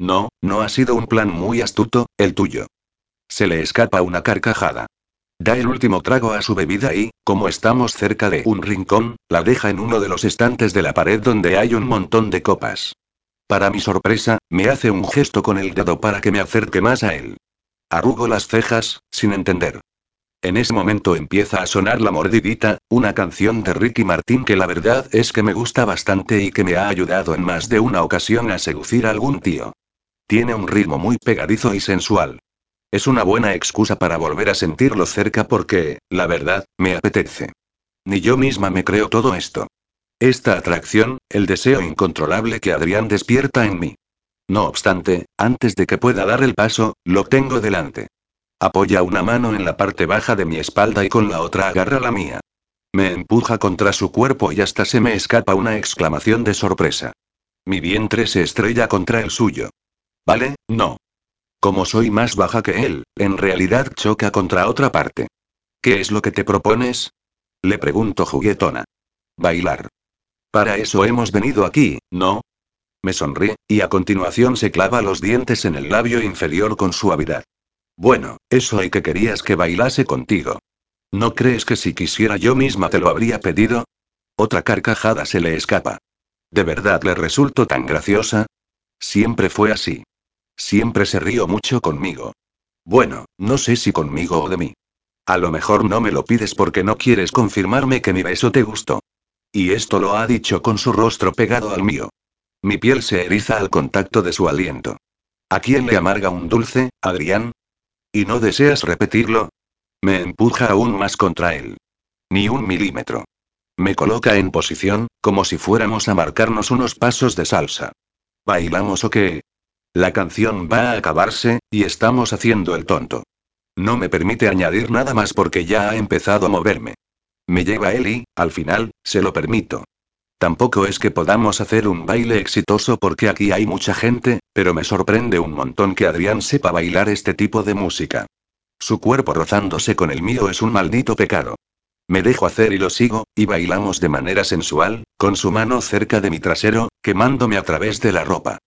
No, no ha sido un plan muy astuto, el tuyo. Se le escapa una carcajada. Da el último trago a su bebida y, como estamos cerca de un rincón, la deja en uno de los estantes de la pared donde hay un montón de copas. Para mi sorpresa, me hace un gesto con el dedo para que me acerque más a él. Arrugo las cejas, sin entender. En ese momento empieza a sonar La Mordidita, una canción de Ricky Martín que la verdad es que me gusta bastante y que me ha ayudado en más de una ocasión a seducir a algún tío. Tiene un ritmo muy pegadizo y sensual. Es una buena excusa para volver a sentirlo cerca porque, la verdad, me apetece. Ni yo misma me creo todo esto. Esta atracción, el deseo incontrolable que Adrián despierta en mí. No obstante, antes de que pueda dar el paso, lo tengo delante. Apoya una mano en la parte baja de mi espalda y con la otra agarra la mía. Me empuja contra su cuerpo y hasta se me escapa una exclamación de sorpresa. Mi vientre se estrella contra el suyo. ¿Vale? No. Como soy más baja que él, en realidad choca contra otra parte. ¿Qué es lo que te propones? Le pregunto juguetona. Bailar. Para eso hemos venido aquí, ¿no? Me sonríe, y a continuación se clava los dientes en el labio inferior con suavidad. Bueno, eso hay que querías que bailase contigo. ¿No crees que si quisiera yo misma te lo habría pedido? Otra carcajada se le escapa. ¿De verdad le resulto tan graciosa? Siempre fue así. Siempre se río mucho conmigo. Bueno, no sé si conmigo o de mí. A lo mejor no me lo pides porque no quieres confirmarme que mi beso te gustó. Y esto lo ha dicho con su rostro pegado al mío. Mi piel se eriza al contacto de su aliento. ¿A quién le amarga un dulce, Adrián? ¿Y no deseas repetirlo? Me empuja aún más contra él. Ni un milímetro. Me coloca en posición, como si fuéramos a marcarnos unos pasos de salsa. ¿Bailamos o qué? La canción va a acabarse, y estamos haciendo el tonto. No me permite añadir nada más porque ya ha empezado a moverme. Me lleva él y, al final, se lo permito. Tampoco es que podamos hacer un baile exitoso porque aquí hay mucha gente, pero me sorprende un montón que Adrián sepa bailar este tipo de música. Su cuerpo rozándose con el mío es un maldito pecado. Me dejo hacer y lo sigo, y bailamos de manera sensual, con su mano cerca de mi trasero, quemándome a través de la ropa.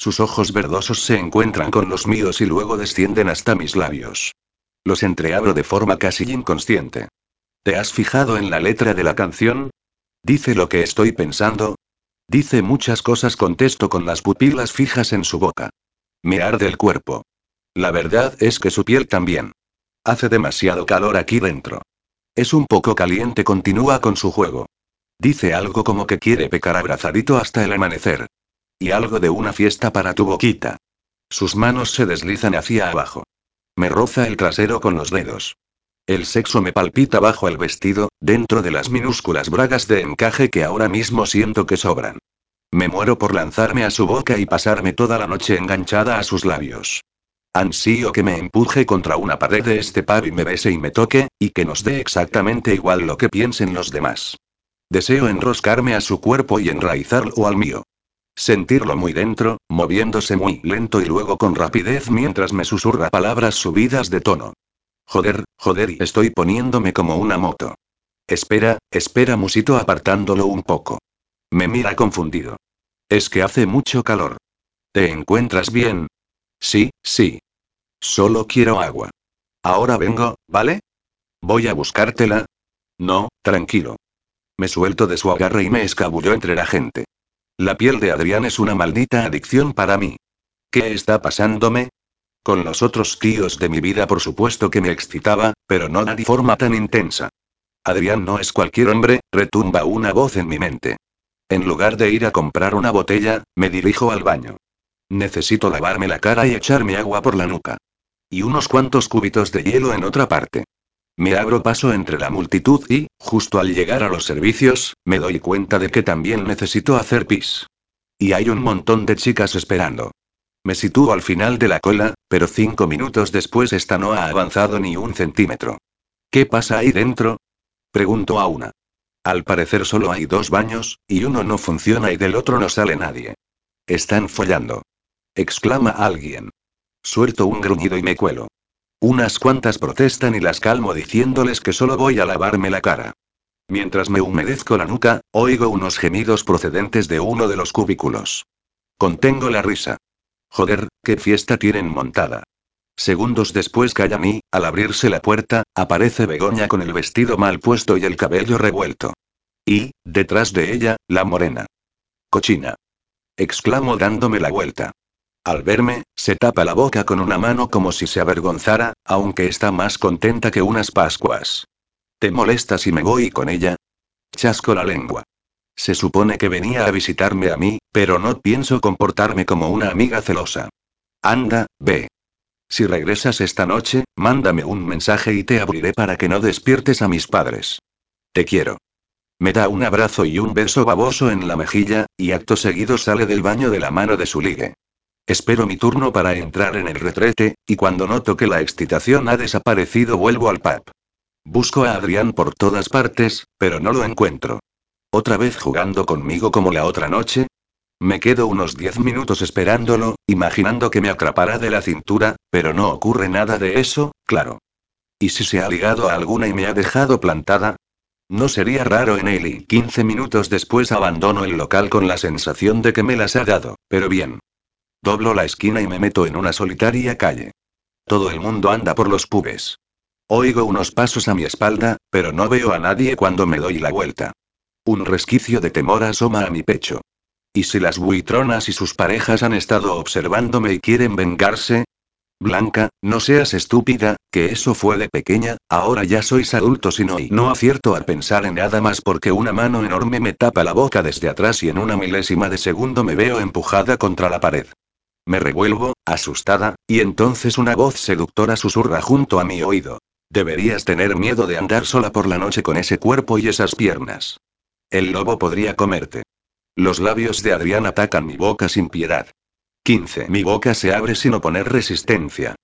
Sus ojos verdosos se encuentran con los míos y luego descienden hasta mis labios. Los entreabro de forma casi inconsciente. ¿Te has fijado en la letra de la canción? Dice lo que estoy pensando. Dice muchas cosas, contesto con las pupilas fijas en su boca. Me arde el cuerpo. La verdad es que su piel también. Hace demasiado calor aquí dentro. Es un poco caliente, continúa con su juego. Dice algo como que quiere pecar abrazadito hasta el amanecer. Y algo de una fiesta para tu boquita. Sus manos se deslizan hacia abajo. Me roza el trasero con los dedos. El sexo me palpita bajo el vestido, dentro de las minúsculas bragas de encaje que ahora mismo siento que sobran. Me muero por lanzarme a su boca y pasarme toda la noche enganchada a sus labios. Ansío que me empuje contra una pared de este pub y me bese y me toque, y que nos dé exactamente igual lo que piensen los demás. Deseo enroscarme a su cuerpo y enraizarlo al mío. Sentirlo muy dentro, moviéndose muy lento y luego con rapidez mientras me susurra palabras subidas de tono. Joder, joder, y estoy poniéndome como una moto. Espera, espera, musito apartándolo un poco. Me mira confundido. Es que hace mucho calor. ¿Te encuentras bien? Sí, sí. Solo quiero agua. Ahora vengo, ¿vale? ¿Voy a buscártela? No, tranquilo. Me suelto de su agarre y me escabullo entre la gente. La piel de Adrián es una maldita adicción para mí. ¿Qué está pasándome? Con los otros tíos de mi vida por supuesto que me excitaba, pero no de forma tan intensa. Adrián no es cualquier hombre, retumba una voz en mi mente. En lugar de ir a comprar una botella, me dirijo al baño. Necesito lavarme la cara y echarme agua por la nuca. Y unos cuantos cúbitos de hielo en otra parte. Me abro paso entre la multitud y, justo al llegar a los servicios, me doy cuenta de que también necesito hacer pis. Y hay un montón de chicas esperando. Me sitúo al final de la cola, pero cinco minutos después esta no ha avanzado ni un centímetro. ¿Qué pasa ahí dentro? Pregunto a una. Al parecer solo hay dos baños, y uno no funciona y del otro no sale nadie. Están follando. Exclama alguien. Suelto un gruñido y me cuelo. Unas cuantas protestan y las calmo diciéndoles que solo voy a lavarme la cara. Mientras me humedezco la nuca, oigo unos gemidos procedentes de uno de los cubículos. Contengo la risa. Joder, qué fiesta tienen montada. Segundos después callan y, al abrirse la puerta, aparece Begoña con el vestido mal puesto y el cabello revuelto. Y, detrás de ella, la morena. Cochina. Exclamo dándome la vuelta. Al verme, se tapa la boca con una mano como si se avergonzara, aunque está más contenta que unas Pascuas. ¿Te molesta si me voy con ella? Chasco la lengua. Se supone que venía a visitarme a mí, pero no pienso comportarme como una amiga celosa. Anda, ve. Si regresas esta noche, mándame un mensaje y te abriré para que no despiertes a mis padres. Te quiero. Me da un abrazo y un beso baboso en la mejilla, y acto seguido sale del baño de la mano de su ligue. Espero mi turno para entrar en el retrete, y cuando noto que la excitación ha desaparecido vuelvo al pub. Busco a Adrián por todas partes, pero no lo encuentro. ¿Otra vez jugando conmigo como la otra noche? Me quedo unos diez minutos esperándolo, imaginando que me atrapará de la cintura, pero no ocurre nada de eso, claro. ¿Y si se ha ligado a alguna y me ha dejado plantada? No sería raro en él y 15 minutos después abandono el local con la sensación de que me las ha dado, pero bien. Doblo la esquina y me meto en una solitaria calle. Todo el mundo anda por los pubes. Oigo unos pasos a mi espalda, pero no veo a nadie cuando me doy la vuelta. Un resquicio de temor asoma a mi pecho. ¿Y si las buitronas y sus parejas han estado observándome y quieren vengarse? Blanca, no seas estúpida, que eso fue de pequeña, ahora ya sois adultos y no y no acierto a pensar en nada más porque una mano enorme me tapa la boca desde atrás y en una milésima de segundo me veo empujada contra la pared. Me revuelvo, asustada, y entonces una voz seductora susurra junto a mi oído. Deberías tener miedo de andar sola por la noche con ese cuerpo y esas piernas. El lobo podría comerte. Los labios de Adrián atacan mi boca sin piedad. 15. Mi boca se abre sin oponer resistencia.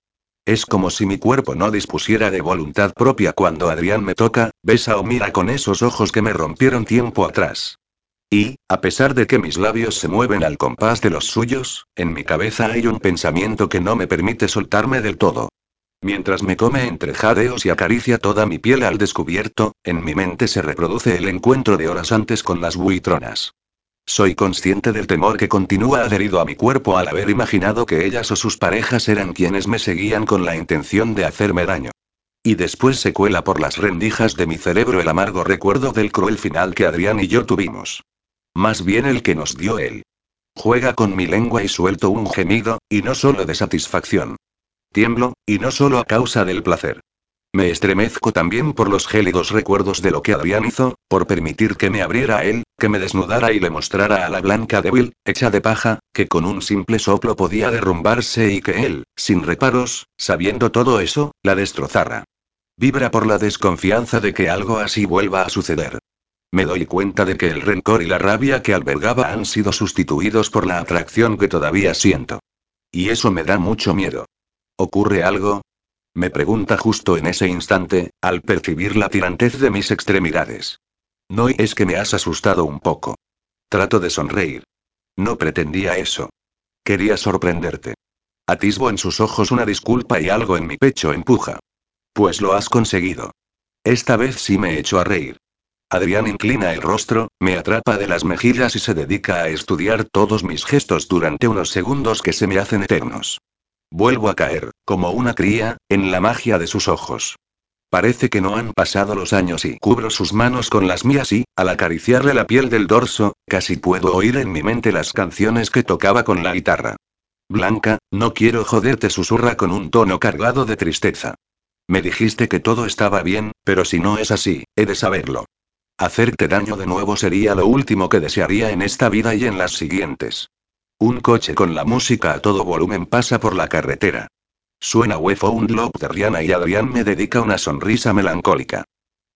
Es como si mi cuerpo no dispusiera de voluntad propia cuando Adrián me toca, besa o mira con esos ojos que me rompieron tiempo atrás. Y, a pesar de que mis labios se mueven al compás de los suyos, en mi cabeza hay un pensamiento que no me permite soltarme del todo. Mientras me come entre jadeos y acaricia toda mi piel al descubierto, en mi mente se reproduce el encuentro de horas antes con las buitronas. Soy consciente del temor que continúa adherido a mi cuerpo al haber imaginado que ellas o sus parejas eran quienes me seguían con la intención de hacerme daño. Y después se cuela por las rendijas de mi cerebro el amargo recuerdo del cruel final que Adrián y yo tuvimos. Más bien el que nos dio él. Juega con mi lengua y suelto un gemido, y no solo de satisfacción. Tiemblo, y no solo a causa del placer. Me estremezco también por los gélidos recuerdos de lo que Adrián hizo, por permitir que me abriera él, que me desnudara y le mostrara a la blanca débil, hecha de paja, que con un simple soplo podía derrumbarse y que él, sin reparos, sabiendo todo eso, la destrozara. Vibra por la desconfianza de que algo así vuelva a suceder. Me doy cuenta de que el rencor y la rabia que albergaba han sido sustituidos por la atracción que todavía siento. Y eso me da mucho miedo. ¿Ocurre algo? Me pregunta justo en ese instante, al percibir la tirantez de mis extremidades. No es que me has asustado un poco. Trato de sonreír. No pretendía eso. Quería sorprenderte. Atisbo en sus ojos una disculpa y algo en mi pecho empuja. Pues lo has conseguido. Esta vez sí me echo a reír. Adrián inclina el rostro, me atrapa de las mejillas y se dedica a estudiar todos mis gestos durante unos segundos que se me hacen eternos. Vuelvo a caer, como una cría, en la magia de sus ojos. Parece que no han pasado los años y cubro sus manos con las mías y, al acariciarle la piel del dorso, casi puedo oír en mi mente las canciones que tocaba con la guitarra. Blanca, no quiero joderte, susurra con un tono cargado de tristeza. Me dijiste que todo estaba bien, pero si no es así, he de saberlo. Hacerte daño de nuevo sería lo último que desearía en esta vida y en las siguientes. Un coche con la música a todo volumen pasa por la carretera. Suena We Found Love de Rihanna y Adrián me dedica una sonrisa melancólica.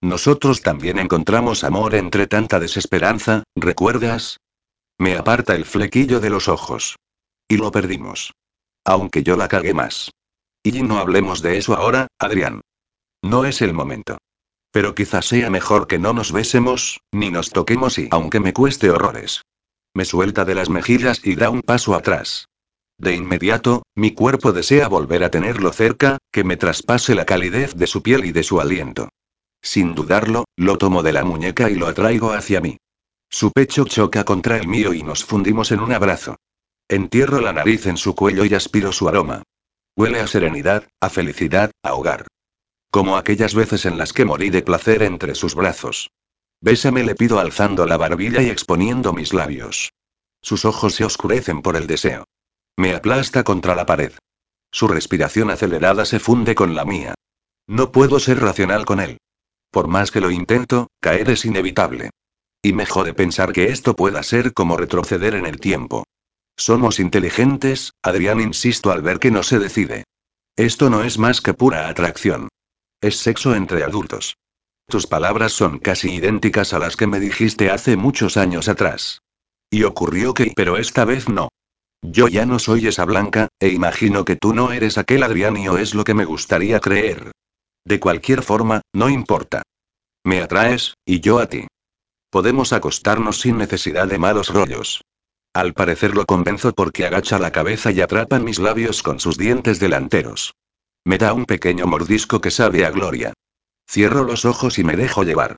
Nosotros también encontramos amor entre tanta desesperanza, ¿recuerdas? Me aparta el flequillo de los ojos. Y lo perdimos. Aunque yo la cagué más. Y no hablemos de eso ahora, Adrián. No es el momento. Pero quizás sea mejor que no nos besemos, ni nos toquemos y aunque me cueste horrores. Me suelta de las mejillas y da un paso atrás. De inmediato, mi cuerpo desea volver a tenerlo cerca, que me traspase la calidez de su piel y de su aliento. Sin dudarlo, lo tomo de la muñeca y lo atraigo hacia mí. Su pecho choca contra el mío y nos fundimos en un abrazo. Entierro la nariz en su cuello y aspiro su aroma. Huele a serenidad, a felicidad, a hogar. Como aquellas veces en las que morí de placer entre sus brazos. Bésame, le pido alzando la barbilla y exponiendo mis labios. Sus ojos se oscurecen por el deseo. Me aplasta contra la pared. Su respiración acelerada se funde con la mía. No puedo ser racional con él. Por más que lo intento, caer es inevitable. Y me jode pensar que esto pueda ser como retroceder en el tiempo. Somos inteligentes, Adrián insisto al ver que no se decide. Esto no es más que pura atracción. Es sexo entre adultos. Tus palabras son casi idénticas a las que me dijiste hace muchos años atrás. Y ocurrió que, pero esta vez no. Yo ya no soy esa blanca, e imagino que tú no eres aquel Adrián y o es lo que me gustaría creer. De cualquier forma, no importa. Me atraes, y yo a ti. Podemos acostarnos sin necesidad de malos rollos. Al parecer lo convenzo porque agacha la cabeza y atrapa mis labios con sus dientes delanteros. Me da un pequeño mordisco que sabe a gloria. Cierro los ojos y me dejo llevar.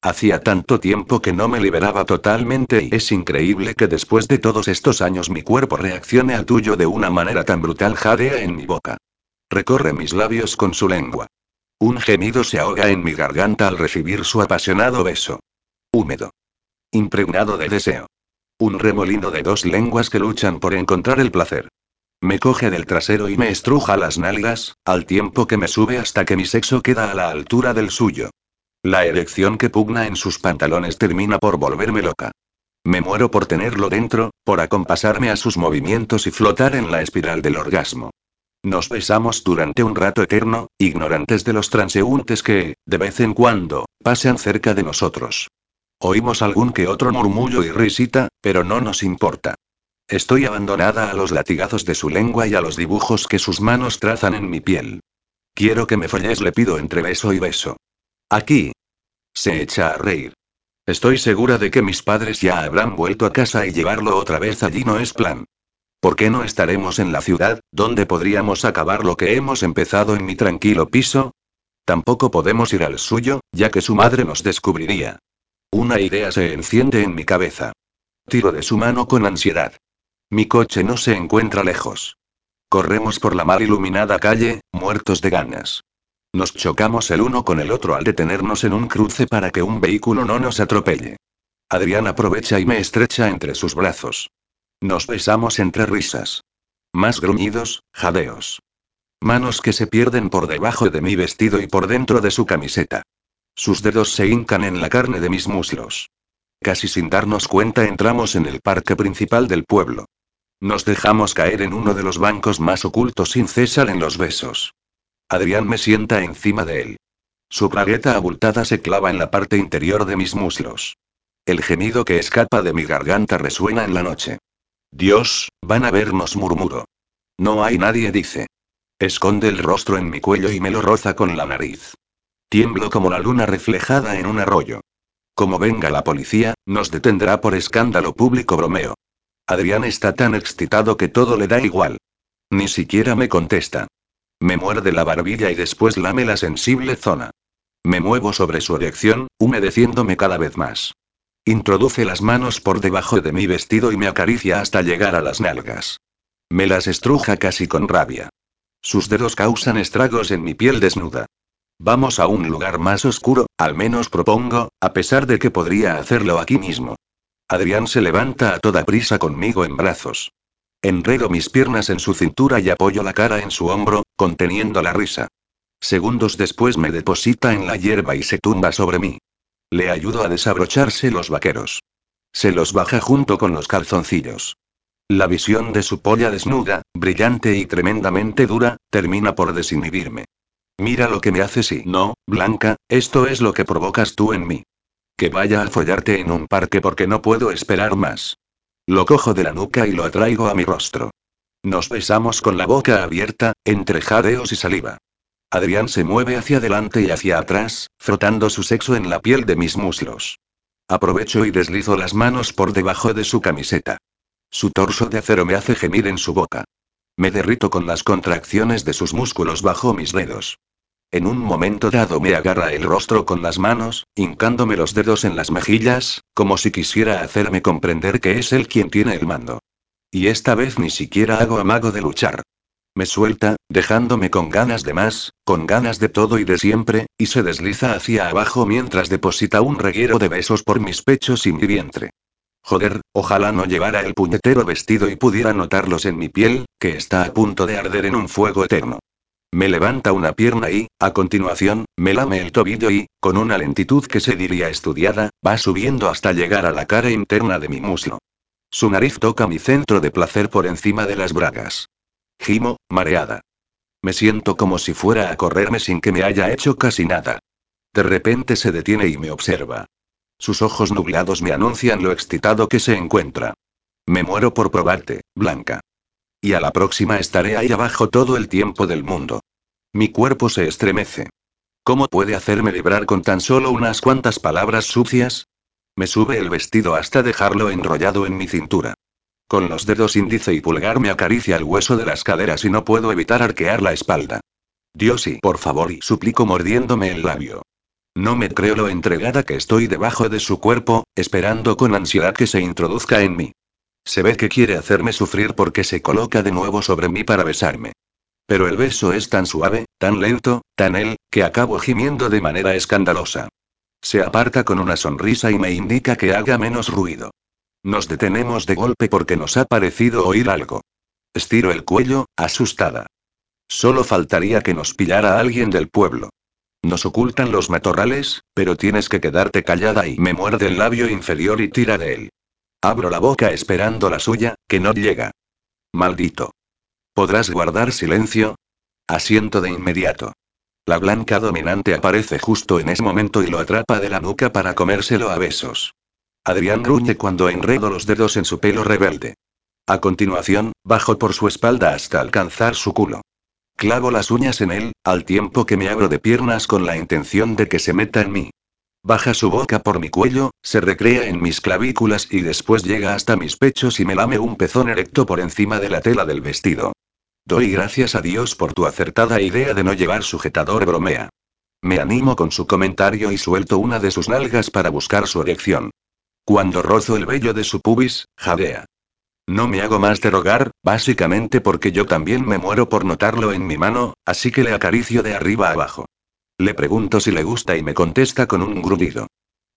Hacía tanto tiempo que no me liberaba totalmente y es increíble que después de todos estos años mi cuerpo reaccione al tuyo de una manera tan brutal. Jadea en mi boca. Recorre mis labios con su lengua. Un gemido se ahoga en mi garganta al recibir su apasionado beso. Húmedo. Impregnado de deseo. Un remolino de dos lenguas que luchan por encontrar el placer. Me coge del trasero y me estruja las nalgas, al tiempo que me sube hasta que mi sexo queda a la altura del suyo. La erección que pugna en sus pantalones termina por volverme loca. Me muero por tenerlo dentro, por acompasarme a sus movimientos y flotar en la espiral del orgasmo. Nos besamos durante un rato eterno, ignorantes de los transeúntes que, de vez en cuando, pasan cerca de nosotros. Oímos algún que otro murmullo y risita, pero no nos importa. Estoy abandonada a los latigazos de su lengua y a los dibujos que sus manos trazan en mi piel. Quiero que me folles, le pido entre beso y beso. Aquí. Se echa a reír. Estoy segura de que mis padres ya habrán vuelto a casa y llevarlo otra vez allí no es plan. ¿Por qué no estaremos en la ciudad, donde podríamos acabar lo que hemos empezado en mi tranquilo piso? Tampoco podemos ir al suyo, ya que su madre nos descubriría. Una idea se enciende en mi cabeza. Tiro de su mano con ansiedad. Mi coche no se encuentra lejos. Corremos por la mal iluminada calle, muertos de ganas. Nos chocamos el uno con el otro al detenernos en un cruce para que un vehículo no nos atropelle. Adrián aprovecha y me estrecha entre sus brazos. Nos besamos entre risas. Más gruñidos, jadeos. Manos que se pierden por debajo de mi vestido y por dentro de su camiseta. Sus dedos se hincan en la carne de mis muslos. Casi sin darnos cuenta entramos en el parque principal del pueblo. Nos dejamos caer en uno de los bancos más ocultos sin cesar en los besos. Adrián me sienta encima de él. Su bragueta abultada se clava en la parte interior de mis muslos. El gemido que escapa de mi garganta resuena en la noche. Dios, van a vernos, murmuro. No hay nadie, dice. Esconde el rostro en mi cuello y me lo roza con la nariz. Tiemblo como la luna reflejada en un arroyo. Como venga la policía, nos detendrá por escándalo público bromeo. Adrián está tan excitado que todo le da igual. Ni siquiera me contesta. Me muerde la barbilla y después lame la sensible zona. Me muevo sobre su erección, humedeciéndome cada vez más. Introduce las manos por debajo de mi vestido y me acaricia hasta llegar a las nalgas. Me las estruja casi con rabia. Sus dedos causan estragos en mi piel desnuda. Vamos a un lugar más oscuro, al menos propongo, a pesar de que podría hacerlo aquí mismo. Adrián se levanta a toda prisa conmigo en brazos. Enredo mis piernas en su cintura y apoyo la cara en su hombro, conteniendo la risa. Segundos después me deposita en la hierba y se tumba sobre mí. Le ayudo a desabrocharse los vaqueros. Se los baja junto con los calzoncillos. La visión de su polla desnuda, brillante y tremendamente dura, termina por desinhibirme. Mira lo que me haces y no, Blanca, esto es lo que provocas tú en mí. Que vaya a follarte en un parque porque no puedo esperar más. Lo cojo de la nuca y lo atraigo a mi rostro. Nos besamos con la boca abierta, entre jadeos y saliva. Adrián se mueve hacia adelante y hacia atrás, frotando su sexo en la piel de mis muslos. Aprovecho y deslizo las manos por debajo de su camiseta. Su torso de acero me hace gemir en su boca. Me derrito con las contracciones de sus músculos bajo mis dedos. En un momento dado me agarra el rostro con las manos, hincándome los dedos en las mejillas, como si quisiera hacerme comprender que es él quien tiene el mando. y esta vez ni siquiera hago amago de luchar. Me suelta, dejándome con ganas de más, con ganas de todo y de siempre, y se desliza hacia abajo mientras deposita un reguero de besos por mis pechos y mi vientre. Joder, ojalá no llevara el puñetero vestido y pudiera notarlos en mi piel, que está a punto de arder en un fuego eterno. Me levanta una pierna y, a continuación, me lame el tobillo y, con una lentitud que se diría estudiada, va subiendo hasta llegar a la cara interna de mi muslo. Su nariz toca mi centro de placer por encima de las bragas. Gimo, mareada. Me siento como si fuera a correrme sin que me haya hecho casi nada. De repente se detiene y me observa. Sus ojos nublados me anuncian lo excitado que se encuentra. Me muero por probarte, Blanca. Y a la próxima estaré ahí abajo todo el tiempo del mundo. Mi cuerpo se estremece. ¿Cómo puede hacerme vibrar con tan solo unas cuantas palabras sucias? Me sube el vestido hasta dejarlo enrollado en mi cintura. Con los dedos índice y pulgar me acaricia el hueso de las caderas y no puedo evitar arquear la espalda. Dios y por favor y suplico mordiéndome el labio. No me creo lo entregada que estoy debajo de su cuerpo, esperando con ansiedad que se introduzca en mí. Se ve que quiere hacerme sufrir porque se coloca de nuevo sobre mí para besarme. Pero el beso es tan suave, tan lento, tan él, que acabo gimiendo de manera escandalosa. Se aparta con una sonrisa y me indica que haga menos ruido. Nos detenemos de golpe porque nos ha parecido oír algo. Estiro el cuello, asustada. Solo faltaría que nos pillara alguien del pueblo. Nos ocultan los matorrales, pero tienes que quedarte callada y me muerde el labio inferior y tira de él. Abro la boca esperando la suya, que no llega. Maldito. ¿Podrás guardar silencio? Asiento de inmediato. La blanca dominante aparece justo en ese momento y lo atrapa de la nuca para comérselo a besos. Adrián gruñe cuando enredo los dedos en su pelo rebelde. A continuación, bajo por su espalda hasta alcanzar su culo. Clavo las uñas en él, al tiempo que me abro de piernas con la intención de que se meta en mí. Baja su boca por mi cuello, se recrea en mis clavículas y después llega hasta mis pechos y me lame un pezón erecto por encima de la tela del vestido. Doy gracias a Dios por tu acertada idea de no llevar sujetador, bromea. Me animo con su comentario y suelto una de sus nalgas para buscar su erección. Cuando rozo el vello de su pubis, jadea. No me hago más de rogar, básicamente porque yo también me muero por notarlo en mi mano, así que le acaricio de arriba abajo. Le pregunto si le gusta y me contesta con un grudido.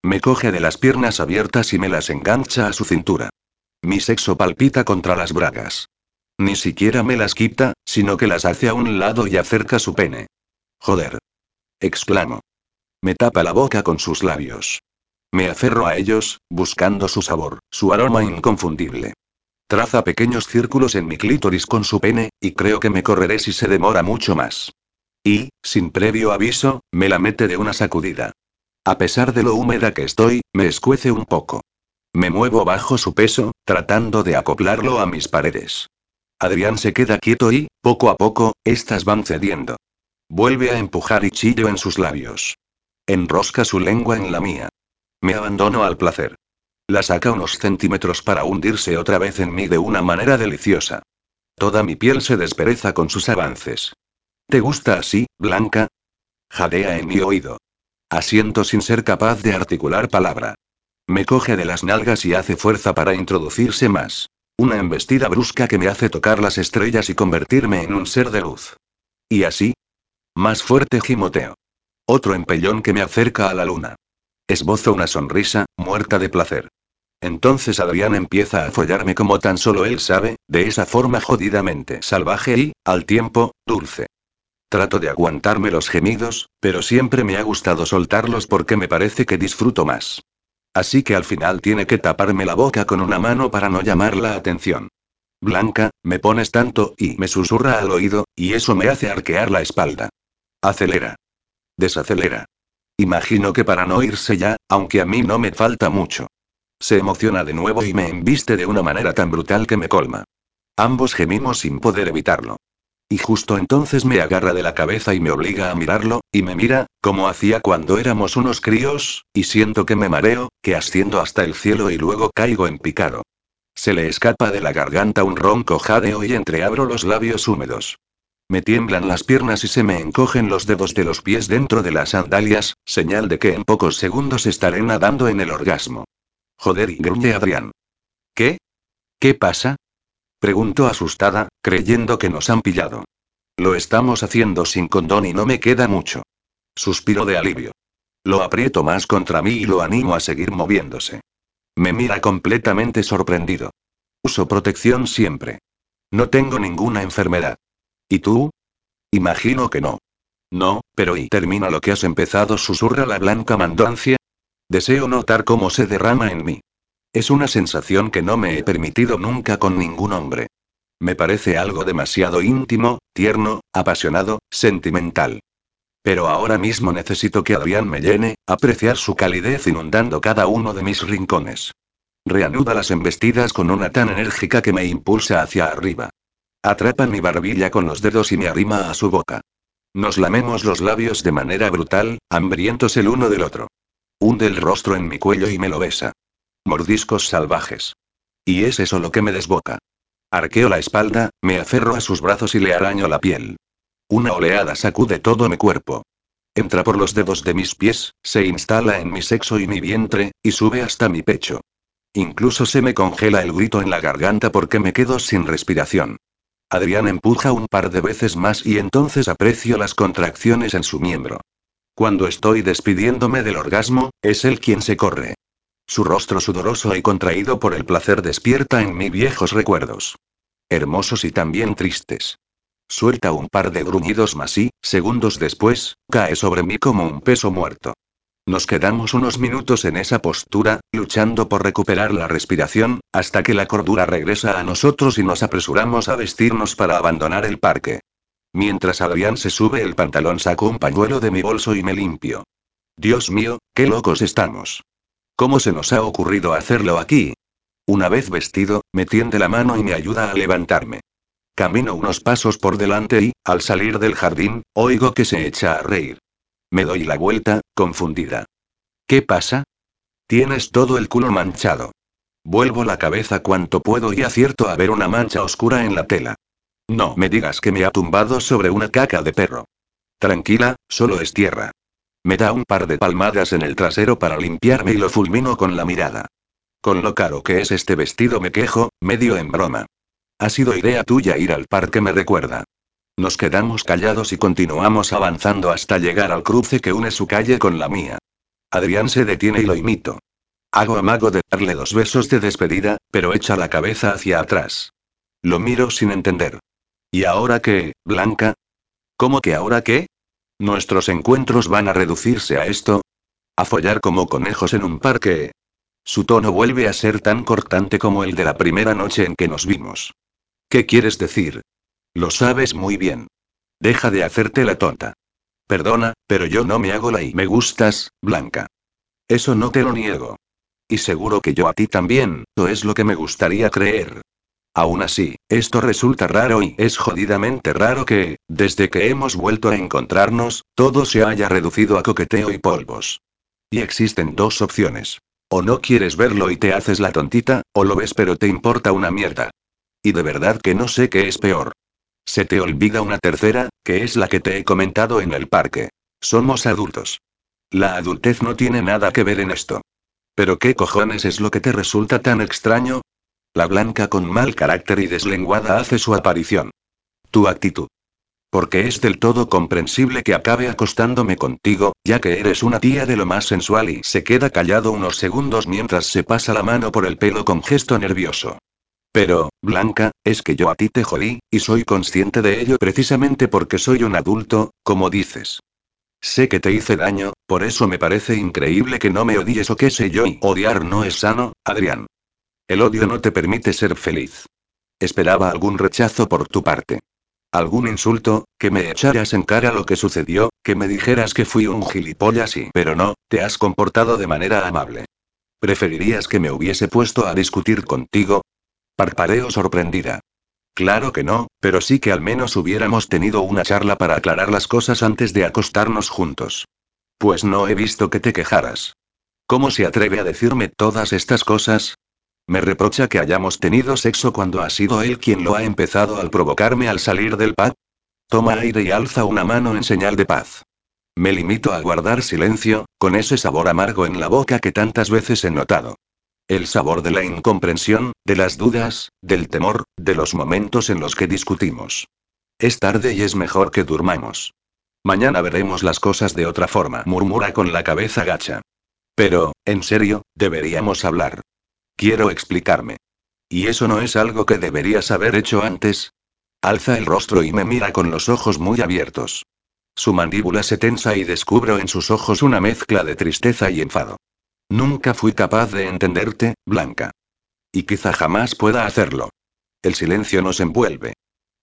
Me coge de las piernas abiertas y me las engancha a su cintura. Mi sexo palpita contra las bragas. Ni siquiera me las quita, sino que las hace a un lado y acerca su pene. Joder. Exclamo. Me tapa la boca con sus labios. Me aferro a ellos, buscando su sabor, su aroma inconfundible. Traza pequeños círculos en mi clítoris con su pene, y creo que me correré si se demora mucho más. Y, sin previo aviso, me la mete de una sacudida. A pesar de lo húmeda que estoy, me escuece un poco. Me muevo bajo su peso, tratando de acoplarlo a mis paredes. Adrián se queda quieto y, poco a poco, estas van cediendo. Vuelve a empujar y chillo en sus labios. Enrosca su lengua en la mía. Me abandono al placer. La saca unos centímetros para hundirse otra vez en mí de una manera deliciosa. Toda mi piel se despereza con sus avances. ¿Te gusta así, Blanca? Jadea en mi oído. Asiento sin ser capaz de articular palabra. Me coge de las nalgas y hace fuerza para introducirse más. Una embestida brusca que me hace tocar las estrellas y convertirme en un ser de luz. Y así. Más fuerte gimoteo. Otro empellón que me acerca a la luna. Esbozo una sonrisa, muerta de placer. Entonces Adrián empieza a follarme como tan solo él sabe, de esa forma jodidamente salvaje y, al tiempo, dulce. Trato de aguantarme los gemidos, pero siempre me ha gustado soltarlos porque me parece que disfruto más. Así que al final tiene que taparme la boca con una mano para no llamar la atención. Blanca, me pones tanto, y me susurra al oído, y eso me hace arquear la espalda. Acelera. Desacelera. Imagino que para no irse ya, aunque a mí no me falta mucho. Se emociona de nuevo y me embiste de una manera tan brutal que me colma. Ambos gemimos sin poder evitarlo. Y justo entonces me agarra de la cabeza y me obliga a mirarlo, y me mira, como hacía cuando éramos unos críos, y siento que me mareo, que asciendo hasta el cielo y luego caigo en picado. Se le escapa de la garganta un ronco jadeo y entreabro los labios húmedos. Me tiemblan las piernas y se me encogen los dedos de los pies dentro de las sandalias, señal de que en pocos segundos estaré nadando en el orgasmo. Joder, y gruñe Adrián. ¿Qué? ¿Qué pasa? Pregunto asustada, creyendo que nos han pillado. Lo estamos haciendo sin condón y no me queda mucho. Suspiro de alivio. Lo aprieto más contra mí y lo animo a seguir moviéndose. Me mira completamente sorprendido. Uso protección siempre. No tengo ninguna enfermedad. ¿Y tú? Imagino que no. No, pero y termina lo que has empezado, susurra la blanca mandancia. Deseo notar cómo se derrama en mí. Es una sensación que no me he permitido nunca con ningún hombre. Me parece algo demasiado íntimo, tierno, apasionado, sentimental. Pero ahora mismo necesito que Adrián me llene, apreciar su calidez inundando cada uno de mis rincones. Reanuda las embestidas con una tan enérgica que me impulsa hacia arriba. Atrapa mi barbilla con los dedos y me arrima a su boca. Nos lamemos los labios de manera brutal, hambrientos el uno del otro. Hunde el rostro en mi cuello y me lo besa. Mordiscos salvajes. Y es eso lo que me desboca. Arqueo la espalda, me aferro a sus brazos y le araño la piel. Una oleada sacude todo mi cuerpo. Entra por los dedos de mis pies, se instala en mi sexo y mi vientre, y sube hasta mi pecho. Incluso se me congela el grito en la garganta porque me quedo sin respiración. Adrián empuja un par de veces más y entonces aprecio las contracciones en su miembro. Cuando estoy despidiéndome del orgasmo, es él quien se corre. Su rostro sudoroso y contraído por el placer despierta en mí viejos recuerdos. Hermosos y también tristes. Suelta un par de gruñidos más y, segundos después, cae sobre mí como un peso muerto. Nos quedamos unos minutos en esa postura, luchando por recuperar la respiración, hasta que la cordura regresa a nosotros y nos apresuramos a vestirnos para abandonar el parque. Mientras Adrián se sube el pantalón saco un pañuelo de mi bolso y me limpio. Dios mío, qué locos estamos. ¿Cómo se nos ha ocurrido hacerlo aquí? Una vez vestido, me tiende la mano y me ayuda a levantarme. Camino unos pasos por delante y, al salir del jardín, oigo que se echa a reír. Me doy la vuelta, confundida. ¿Qué pasa? Tienes todo el culo manchado. Vuelvo la cabeza cuanto puedo y acierto a ver una mancha oscura en la tela. No me digas que me ha tumbado sobre una caca de perro. Tranquila, solo es tierra. Me da un par de palmadas en el trasero para limpiarme y lo fulmino con la mirada. Con lo caro que es este vestido me quejo, medio en broma. Ha sido idea tuya ir al parque, me recuerda. Nos quedamos callados y continuamos avanzando hasta llegar al cruce que une su calle con la mía. Adrián se detiene y lo imito. Hago amago de darle dos besos de despedida, pero echa la cabeza hacia atrás. Lo miro sin entender. ¿Y ahora qué, Blanca? ¿Cómo que ahora qué? ¿Nuestros encuentros van a reducirse a esto? ¿A follar como conejos en un parque? Su tono vuelve a ser tan cortante como el de la primera noche en que nos vimos. ¿Qué quieres decir? Lo sabes muy bien. Deja de hacerte la tonta. Perdona, pero yo no me hago la y me gustas, Blanca. Eso no te lo niego. Y seguro que yo a ti también, o es lo que me gustaría creer. Aún así, esto resulta raro y es jodidamente raro que, desde que hemos vuelto a encontrarnos, todo se haya reducido a coqueteo y polvos. Y existen dos opciones. O no quieres verlo y te haces la tontita, o lo ves pero te importa una mierda. Y de verdad que no sé qué es peor. Se te olvida una tercera, que es la que te he comentado en el parque. Somos adultos. La adultez no tiene nada que ver en esto. ¿Pero qué cojones es lo que te resulta tan extraño? La blanca con mal carácter y deslenguada hace su aparición. Tu actitud. Porque es del todo comprensible que acabe acostándome contigo, ya que eres una tía de lo más sensual y se queda callado unos segundos mientras se pasa la mano por el pelo con gesto nervioso. Pero, Blanca, es que yo a ti te jodí, y soy consciente de ello precisamente porque soy un adulto, como dices. Sé que te hice daño, por eso me parece increíble que no me odies o qué sé yo, y odiar no es sano, Adrián. El odio no te permite ser feliz. Esperaba algún rechazo por tu parte. Algún insulto, que me echaras en cara lo que sucedió, que me dijeras que fui un gilipollas y... Pero no, te has comportado de manera amable. ¿Preferirías que me hubiese puesto a discutir contigo? Parpadeo sorprendida. Claro que no, pero sí que al menos hubiéramos tenido una charla para aclarar las cosas antes de acostarnos juntos. Pues no he visto que te quejaras. ¿Cómo se atreve a decirme todas estas cosas? Me reprocha que hayamos tenido sexo cuando ha sido él quien lo ha empezado al provocarme al salir del pub. Toma aire y alza una mano en señal de paz. Me limito a guardar silencio, con ese sabor amargo en la boca que tantas veces he notado. El sabor de la incomprensión, de las dudas, del temor, de los momentos en los que discutimos. Es tarde y es mejor que durmamos. Mañana veremos las cosas de otra forma, murmura con la cabeza gacha. Pero, en serio, deberíamos hablar. Quiero explicarme. ¿Y eso no es algo que deberías haber hecho antes? Alza el rostro y me mira con los ojos muy abiertos. Su mandíbula se tensa y descubro en sus ojos una mezcla de tristeza y enfado. Nunca fui capaz de entenderte, Blanca. Y quizá jamás pueda hacerlo. El silencio nos envuelve.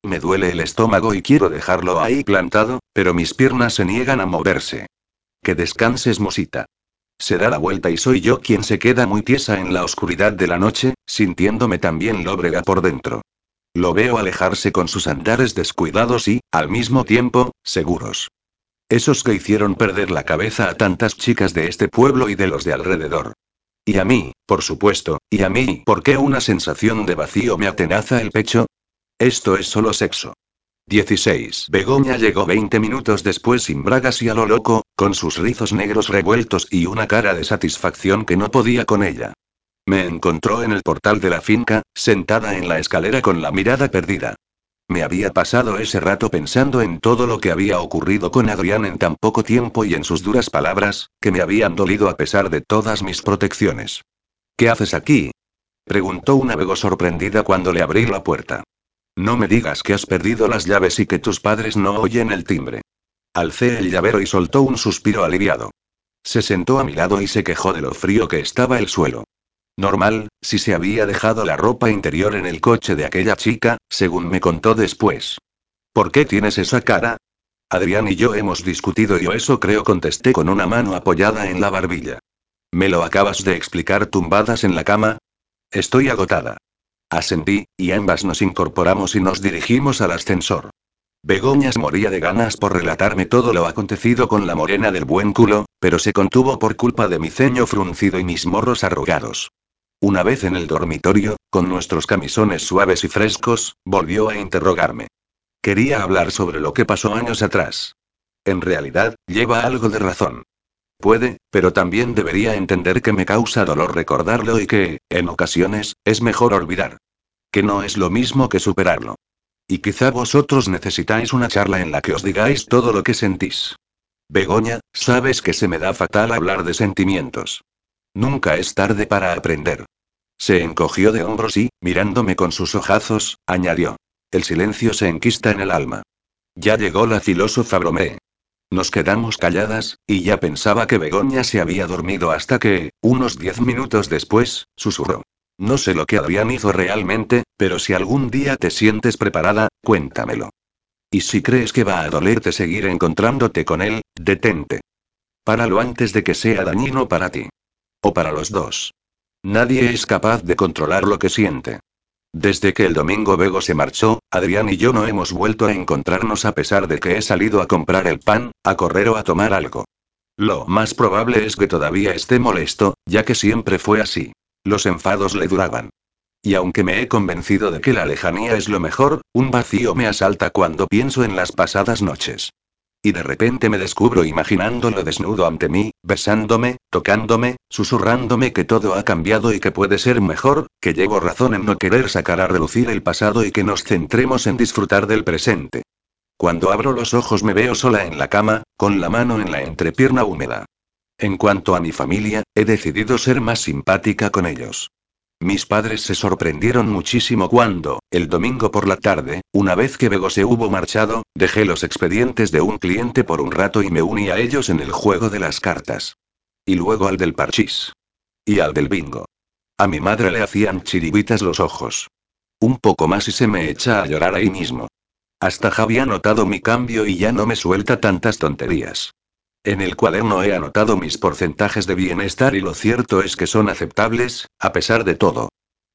Me duele el estómago y quiero dejarlo ahí plantado, pero mis piernas se niegan a moverse. Que descanses, Mosita. Se da la vuelta y soy yo quien se queda muy tiesa en la oscuridad de la noche, sintiéndome también lóbrega por dentro. Lo veo alejarse con sus andares descuidados y, al mismo tiempo, seguros. Esos que hicieron perder la cabeza a tantas chicas de este pueblo y de los de alrededor. Y a mí, por supuesto, y a mí, ¿por qué una sensación de vacío me atenaza el pecho? Esto es solo sexo. 16. Begoña llegó 20 minutos después sin bragas y a lo loco, con sus rizos negros revueltos y una cara de satisfacción que no podía con ella. Me encontró en el portal de la finca, sentada en la escalera con la mirada perdida. Me había pasado ese rato pensando en todo lo que había ocurrido con Adrián en tan poco tiempo y en sus duras palabras, que me habían dolido a pesar de todas mis protecciones. ¿Qué haces aquí? preguntó una vego sorprendida cuando le abrí la puerta. No me digas que has perdido las llaves y que tus padres no oyen el timbre. Alcé el llavero y soltó un suspiro aliviado. Se sentó a mi lado y se quejó de lo frío que estaba el suelo. Normal, si se había dejado la ropa interior en el coche de aquella chica, según me contó después. ¿Por qué tienes esa cara? Adrián y yo hemos discutido y yo eso creo contesté con una mano apoyada en la barbilla. ¿Me lo acabas de explicar tumbadas en la cama? Estoy agotada. Asentí, y ambas nos incorporamos y nos dirigimos al ascensor. Begoñas moría de ganas por relatarme todo lo acontecido con la morena del buen culo, pero se contuvo por culpa de mi ceño fruncido y mis morros arrugados. Una vez en el dormitorio, con nuestros camisones suaves y frescos, volvió a interrogarme. Quería hablar sobre lo que pasó años atrás. En realidad, lleva algo de razón. Puede, pero también debería entender que me causa dolor recordarlo y que, en ocasiones, es mejor olvidar. Que no es lo mismo que superarlo. Y quizá vosotros necesitáis una charla en la que os digáis todo lo que sentís. Begoña, sabes que se me da fatal hablar de sentimientos. Nunca es tarde para aprender. Se encogió de hombros y, mirándome con sus ojazos, añadió. El silencio se enquista en el alma. Ya llegó la filósofa Bromé. Nos quedamos calladas, y ya pensaba que Begoña se había dormido hasta que, unos diez minutos después, susurró. No sé lo que Adrián hizo realmente, pero si algún día te sientes preparada, cuéntamelo. Y si crees que va a dolerte seguir encontrándote con él, detente. Páralo antes de que sea dañino para ti. O para los dos. Nadie es capaz de controlar lo que siente. Desde que el domingo Bego se marchó, Adrián y yo no hemos vuelto a encontrarnos a pesar de que he salido a comprar el pan, a correr o a tomar algo. Lo más probable es que todavía esté molesto, ya que siempre fue así. Los enfados le duraban. Y aunque me he convencido de que la lejanía es lo mejor, un vacío me asalta cuando pienso en las pasadas noches. Y de repente me descubro imaginándolo desnudo ante mí, besándome, tocándome, susurrándome que todo ha cambiado y que puede ser mejor, que llevo razón en no querer sacar a relucir el pasado y que nos centremos en disfrutar del presente. Cuando abro los ojos me veo sola en la cama, con la mano en la entrepierna húmeda. En cuanto a mi familia, he decidido ser más simpática con ellos. Mis padres se sorprendieron muchísimo cuando, el domingo por la tarde, una vez que Bego se hubo marchado, dejé los expedientes de un cliente por un rato y me uní a ellos en el juego de las cartas. Y luego al del parchís. Y al del bingo. A mi madre le hacían chiribitas los ojos. Un poco más y se me echa a llorar ahí mismo. Hasta Javi ha notado mi cambio y ya no me suelta tantas tonterías. En el cuaderno he anotado mis porcentajes de bienestar y lo cierto es que son aceptables, a pesar de todo.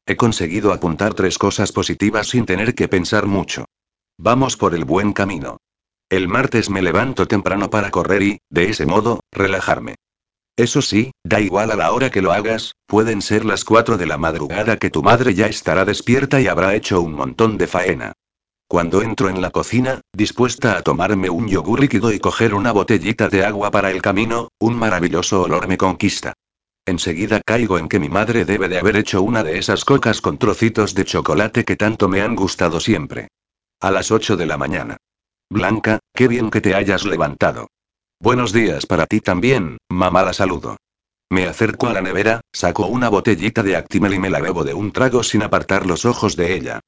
He conseguido apuntar tres cosas positivas sin tener que pensar mucho. Vamos por el buen camino. El martes me levanto temprano para correr y, de ese modo, relajarme. Eso sí, da igual a la hora que lo hagas, pueden ser las 4 de la madrugada que tu madre ya estará despierta y habrá hecho un montón de faena. Cuando entro en la cocina, dispuesta a tomarme un yogur líquido y coger una botellita de agua para el camino, un maravilloso olor me conquista. Enseguida caigo en que mi madre debe de haber hecho una de esas cocas con trocitos de chocolate que tanto me han gustado siempre. A las 8 de la mañana. Blanca, qué bien que te hayas levantado. Buenos días para ti también, mamá la saludo. Me acerco a la nevera, saco una botellita de Actimel y me la bebo de un trago sin apartar los ojos de ella.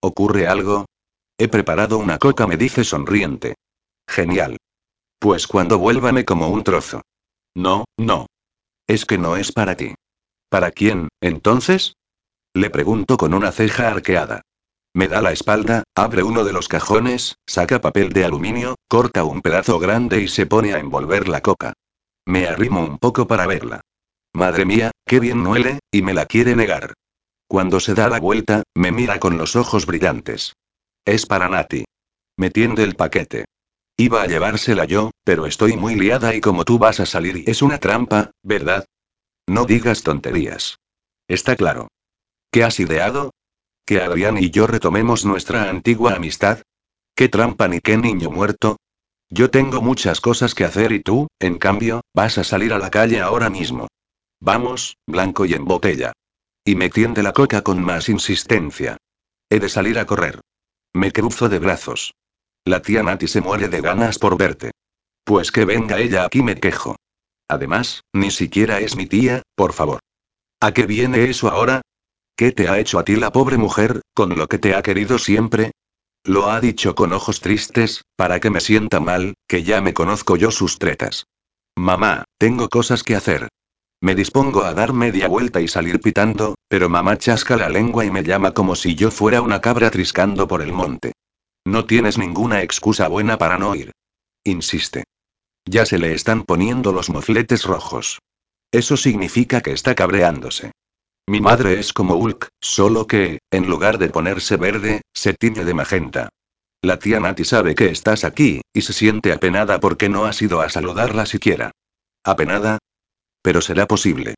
¿Ocurre algo? He preparado una coca, me dice sonriente. Genial. Pues cuando vuélvame como un trozo. No, no. Es que no es para ti. ¿Para quién, entonces? Le pregunto con una ceja arqueada. Me da la espalda, abre uno de los cajones, saca papel de aluminio, corta un pedazo grande y se pone a envolver la coca. Me arrimo un poco para verla. Madre mía, qué bien huele, y me la quiere negar. Cuando se da la vuelta, me mira con los ojos brillantes. Es para Nati. Me tiende el paquete. Iba a llevársela yo, pero estoy muy liada y como tú vas a salir es una trampa, ¿verdad? No digas tonterías. Está claro. ¿Qué has ideado? ¿Que Adrián y yo retomemos nuestra antigua amistad? ¿Qué trampa ni qué niño muerto? Yo tengo muchas cosas que hacer y tú, en cambio, vas a salir a la calle ahora mismo. Vamos, blanco y en botella. Y me tiende la coca con más insistencia. He de salir a correr. Me cruzo de brazos. La tía Nati se muere de ganas por verte. Pues que venga ella aquí me quejo. Además, ni siquiera es mi tía, por favor. ¿A qué viene eso ahora? ¿Qué te ha hecho a ti la pobre mujer, con lo que te ha querido siempre? Lo ha dicho con ojos tristes, para que me sienta mal, que ya me conozco yo sus tretas. Mamá, tengo cosas que hacer. Me dispongo a dar media vuelta y salir pitando, pero mamá chasca la lengua y me llama como si yo fuera una cabra triscando por el monte. No tienes ninguna excusa buena para no ir. Insiste. Ya se le están poniendo los mofletes rojos. Eso significa que está cabreándose. Mi madre es como Hulk, solo que, en lugar de ponerse verde, se tiñe de magenta. La tía Nati sabe que estás aquí, y se siente apenada porque no has ido a saludarla siquiera. ¿Apenada? Pero será posible.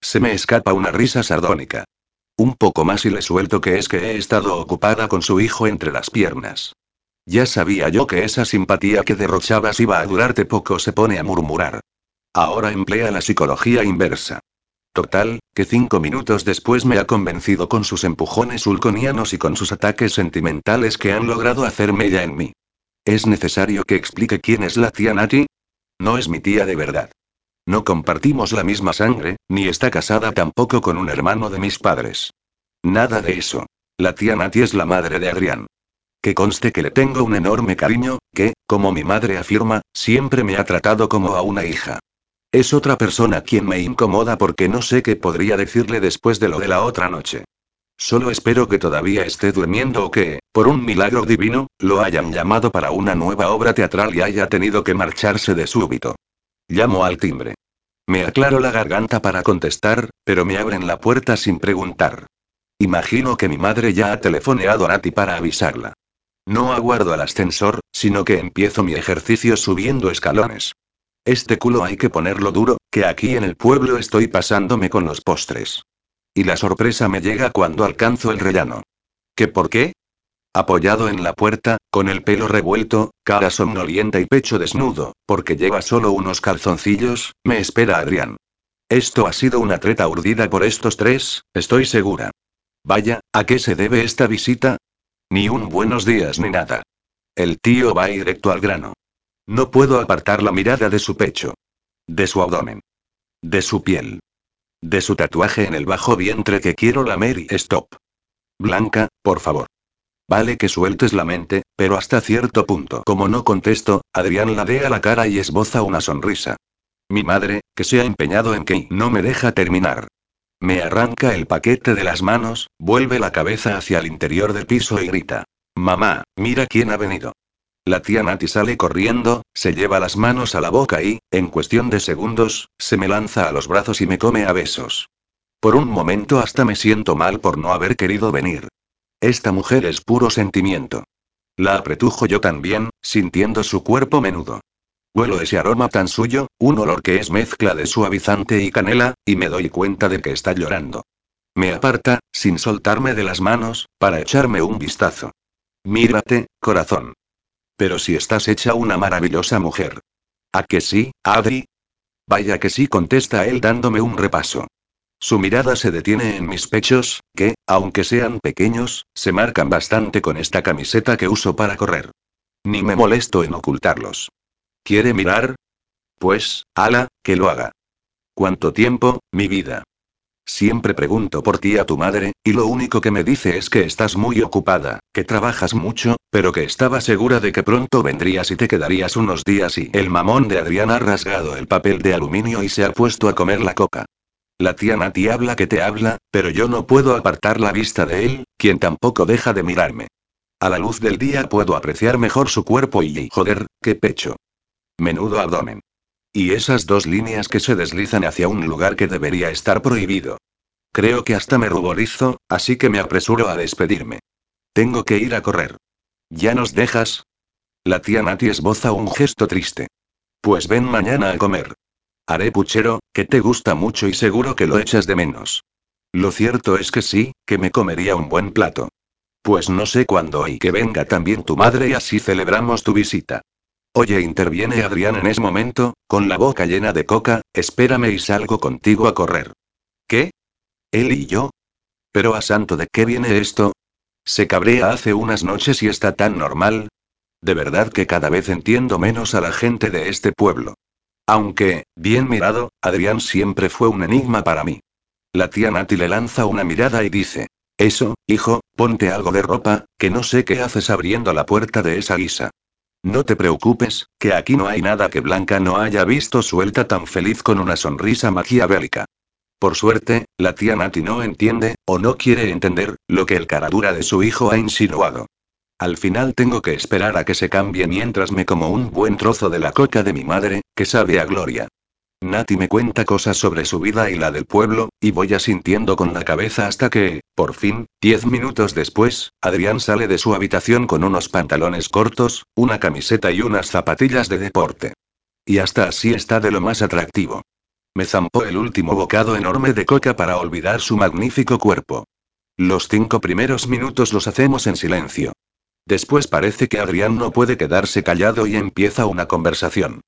Se me escapa una risa sardónica. Un poco más y le suelto que es que he estado ocupada con su hijo entre las piernas. Ya sabía yo que esa simpatía que derrochabas iba a durarte poco, se pone a murmurar. Ahora emplea la psicología inversa. Total, que cinco minutos después me ha convencido con sus empujones ulconianos y con sus ataques sentimentales que han logrado hacerme ya en mí. ¿Es necesario que explique quién es la tía Nati? No es mi tía de verdad. No compartimos la misma sangre, ni está casada tampoco con un hermano de mis padres. Nada de eso. La tía Nati es la madre de Adrián. Que conste que le tengo un enorme cariño, que, como mi madre afirma, siempre me ha tratado como a una hija. Es otra persona quien me incomoda porque no sé qué podría decirle después de lo de la otra noche. Solo espero que todavía esté durmiendo o que, por un milagro divino, lo hayan llamado para una nueva obra teatral y haya tenido que marcharse de súbito. Llamo al timbre. Me aclaro la garganta para contestar, pero me abren la puerta sin preguntar. Imagino que mi madre ya ha telefoneado a Nati para avisarla. No aguardo al ascensor, sino que empiezo mi ejercicio subiendo escalones. Este culo hay que ponerlo duro, que aquí en el pueblo estoy pasándome con los postres. Y la sorpresa me llega cuando alcanzo el rellano. ¿Qué por qué? Apoyado en la puerta, con el pelo revuelto, cara somnolienta y pecho desnudo, porque lleva solo unos calzoncillos, me espera Adrián. Esto ha sido una treta urdida por estos tres, estoy segura. Vaya, ¿a qué se debe esta visita? Ni un buenos días ni nada. El tío va directo al grano. No puedo apartar la mirada de su pecho. De su abdomen. De su piel. De su tatuaje en el bajo vientre que quiero lamer y stop. Blanca, por favor. Vale que sueltes la mente, pero hasta cierto punto. Como no contesto, Adrián ladea la cara y esboza una sonrisa. Mi madre, que se ha empeñado en que no me deja terminar. Me arranca el paquete de las manos, vuelve la cabeza hacia el interior del piso y grita. Mamá, mira quién ha venido. La tía Nati sale corriendo, se lleva las manos a la boca y, en cuestión de segundos, se me lanza a los brazos y me come a besos. Por un momento hasta me siento mal por no haber querido venir. Esta mujer es puro sentimiento. La apretujo yo también, sintiendo su cuerpo menudo. Huelo ese aroma tan suyo, un olor que es mezcla de suavizante y canela, y me doy cuenta de que está llorando. Me aparta, sin soltarme de las manos, para echarme un vistazo. Mírate, corazón. Pero si estás hecha una maravillosa mujer. ¿A que sí, Adri? Vaya que sí, contesta él dándome un repaso. Su mirada se detiene en mis pechos, que, aunque sean pequeños, se marcan bastante con esta camiseta que uso para correr. Ni me molesto en ocultarlos. ¿Quiere mirar? Pues, ala, que lo haga. ¿Cuánto tiempo, mi vida? Siempre pregunto por ti a tu madre, y lo único que me dice es que estás muy ocupada, que trabajas mucho, pero que estaba segura de que pronto vendrías y te quedarías unos días y el mamón de Adrián ha rasgado el papel de aluminio y se ha puesto a comer la coca. La tía Nati habla que te habla, pero yo no puedo apartar la vista de él, quien tampoco deja de mirarme. A la luz del día puedo apreciar mejor su cuerpo y, joder, qué pecho. Menudo abdomen. Y esas dos líneas que se deslizan hacia un lugar que debería estar prohibido. Creo que hasta me ruborizo, así que me apresuro a despedirme. Tengo que ir a correr. ¿Ya nos dejas? La tía Nati esboza un gesto triste. Pues ven mañana a comer. Haré puchero, que te gusta mucho y seguro que lo echas de menos. Lo cierto es que sí, que me comería un buen plato. Pues no sé cuándo y que venga también tu madre y así celebramos tu visita. Oye, interviene Adrián en ese momento, con la boca llena de coca, espérame y salgo contigo a correr. ¿Qué? ¿Él y yo? Pero a santo de qué viene esto? Se cabrea hace unas noches y está tan normal. De verdad que cada vez entiendo menos a la gente de este pueblo. Aunque, bien mirado, Adrián siempre fue un enigma para mí. La tía Nati le lanza una mirada y dice, eso, hijo, ponte algo de ropa, que no sé qué haces abriendo la puerta de esa guisa. No te preocupes, que aquí no hay nada que Blanca no haya visto suelta tan feliz con una sonrisa maquiavélica. Por suerte, la tía Nati no entiende, o no quiere entender, lo que el caradura de su hijo ha insinuado. Al final tengo que esperar a que se cambie mientras me como un buen trozo de la coca de mi madre, que sabe a gloria. Nati me cuenta cosas sobre su vida y la del pueblo, y voy asintiendo con la cabeza hasta que, por fin, diez minutos después, Adrián sale de su habitación con unos pantalones cortos, una camiseta y unas zapatillas de deporte. Y hasta así está de lo más atractivo. Me zampó el último bocado enorme de coca para olvidar su magnífico cuerpo. Los cinco primeros minutos los hacemos en silencio. Después parece que Adrián no puede quedarse callado y empieza una conversación.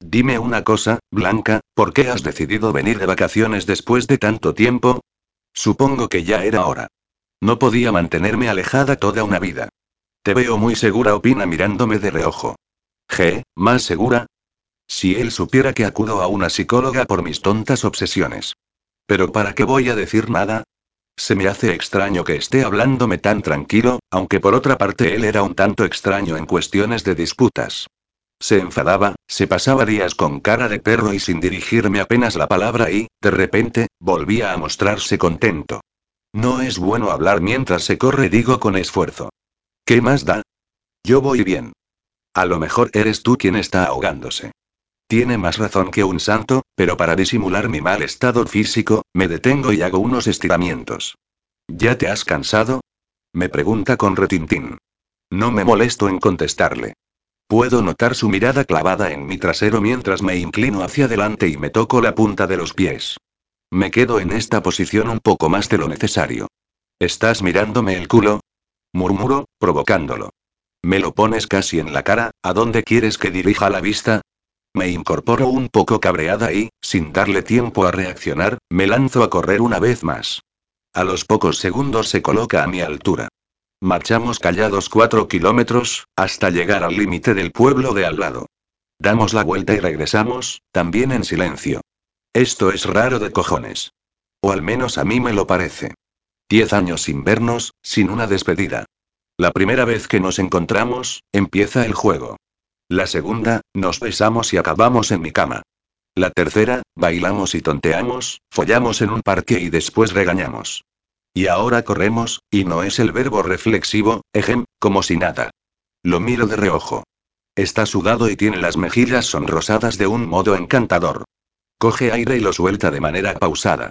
Dime una cosa, Blanca, ¿por qué has decidido venir de vacaciones después de tanto tiempo? Supongo que ya era hora. No podía mantenerme alejada toda una vida. Te veo muy segura, opina mirándome de reojo. G, ¿más segura? Si él supiera que acudo a una psicóloga por mis tontas obsesiones. Pero ¿para qué voy a decir nada? Se me hace extraño que esté hablándome tan tranquilo, aunque por otra parte él era un tanto extraño en cuestiones de disputas. Se enfadaba, se pasaba días con cara de perro y sin dirigirme apenas la palabra y, de repente, volvía a mostrarse contento. No es bueno hablar mientras se corre, digo con esfuerzo. ¿Qué más da? Yo voy bien. A lo mejor eres tú quien está ahogándose. Tiene más razón que un santo, pero para disimular mi mal estado físico, me detengo y hago unos estiramientos. ¿Ya te has cansado? Me pregunta con retintín. No me molesto en contestarle. Puedo notar su mirada clavada en mi trasero mientras me inclino hacia adelante y me toco la punta de los pies. Me quedo en esta posición un poco más de lo necesario. ¿Estás mirándome el culo? Murmuro, provocándolo. Me lo pones casi en la cara, ¿a dónde quieres que dirija la vista? Me incorporo un poco cabreada y, sin darle tiempo a reaccionar, me lanzo a correr una vez más. A los pocos segundos se coloca a mi altura. Marchamos callados cuatro kilómetros, hasta llegar al límite del pueblo de al lado. Damos la vuelta y regresamos, también en silencio. Esto es raro de cojones. O al menos a mí me lo parece. Diez años sin vernos, sin una despedida. La primera vez que nos encontramos, empieza el juego. La segunda, nos besamos y acabamos en mi cama. La tercera, bailamos y tonteamos, follamos en un parque y después regañamos. Y ahora corremos, y no es el verbo reflexivo, ejem, como si nada. Lo miro de reojo. Está sudado y tiene las mejillas sonrosadas de un modo encantador. Coge aire y lo suelta de manera pausada.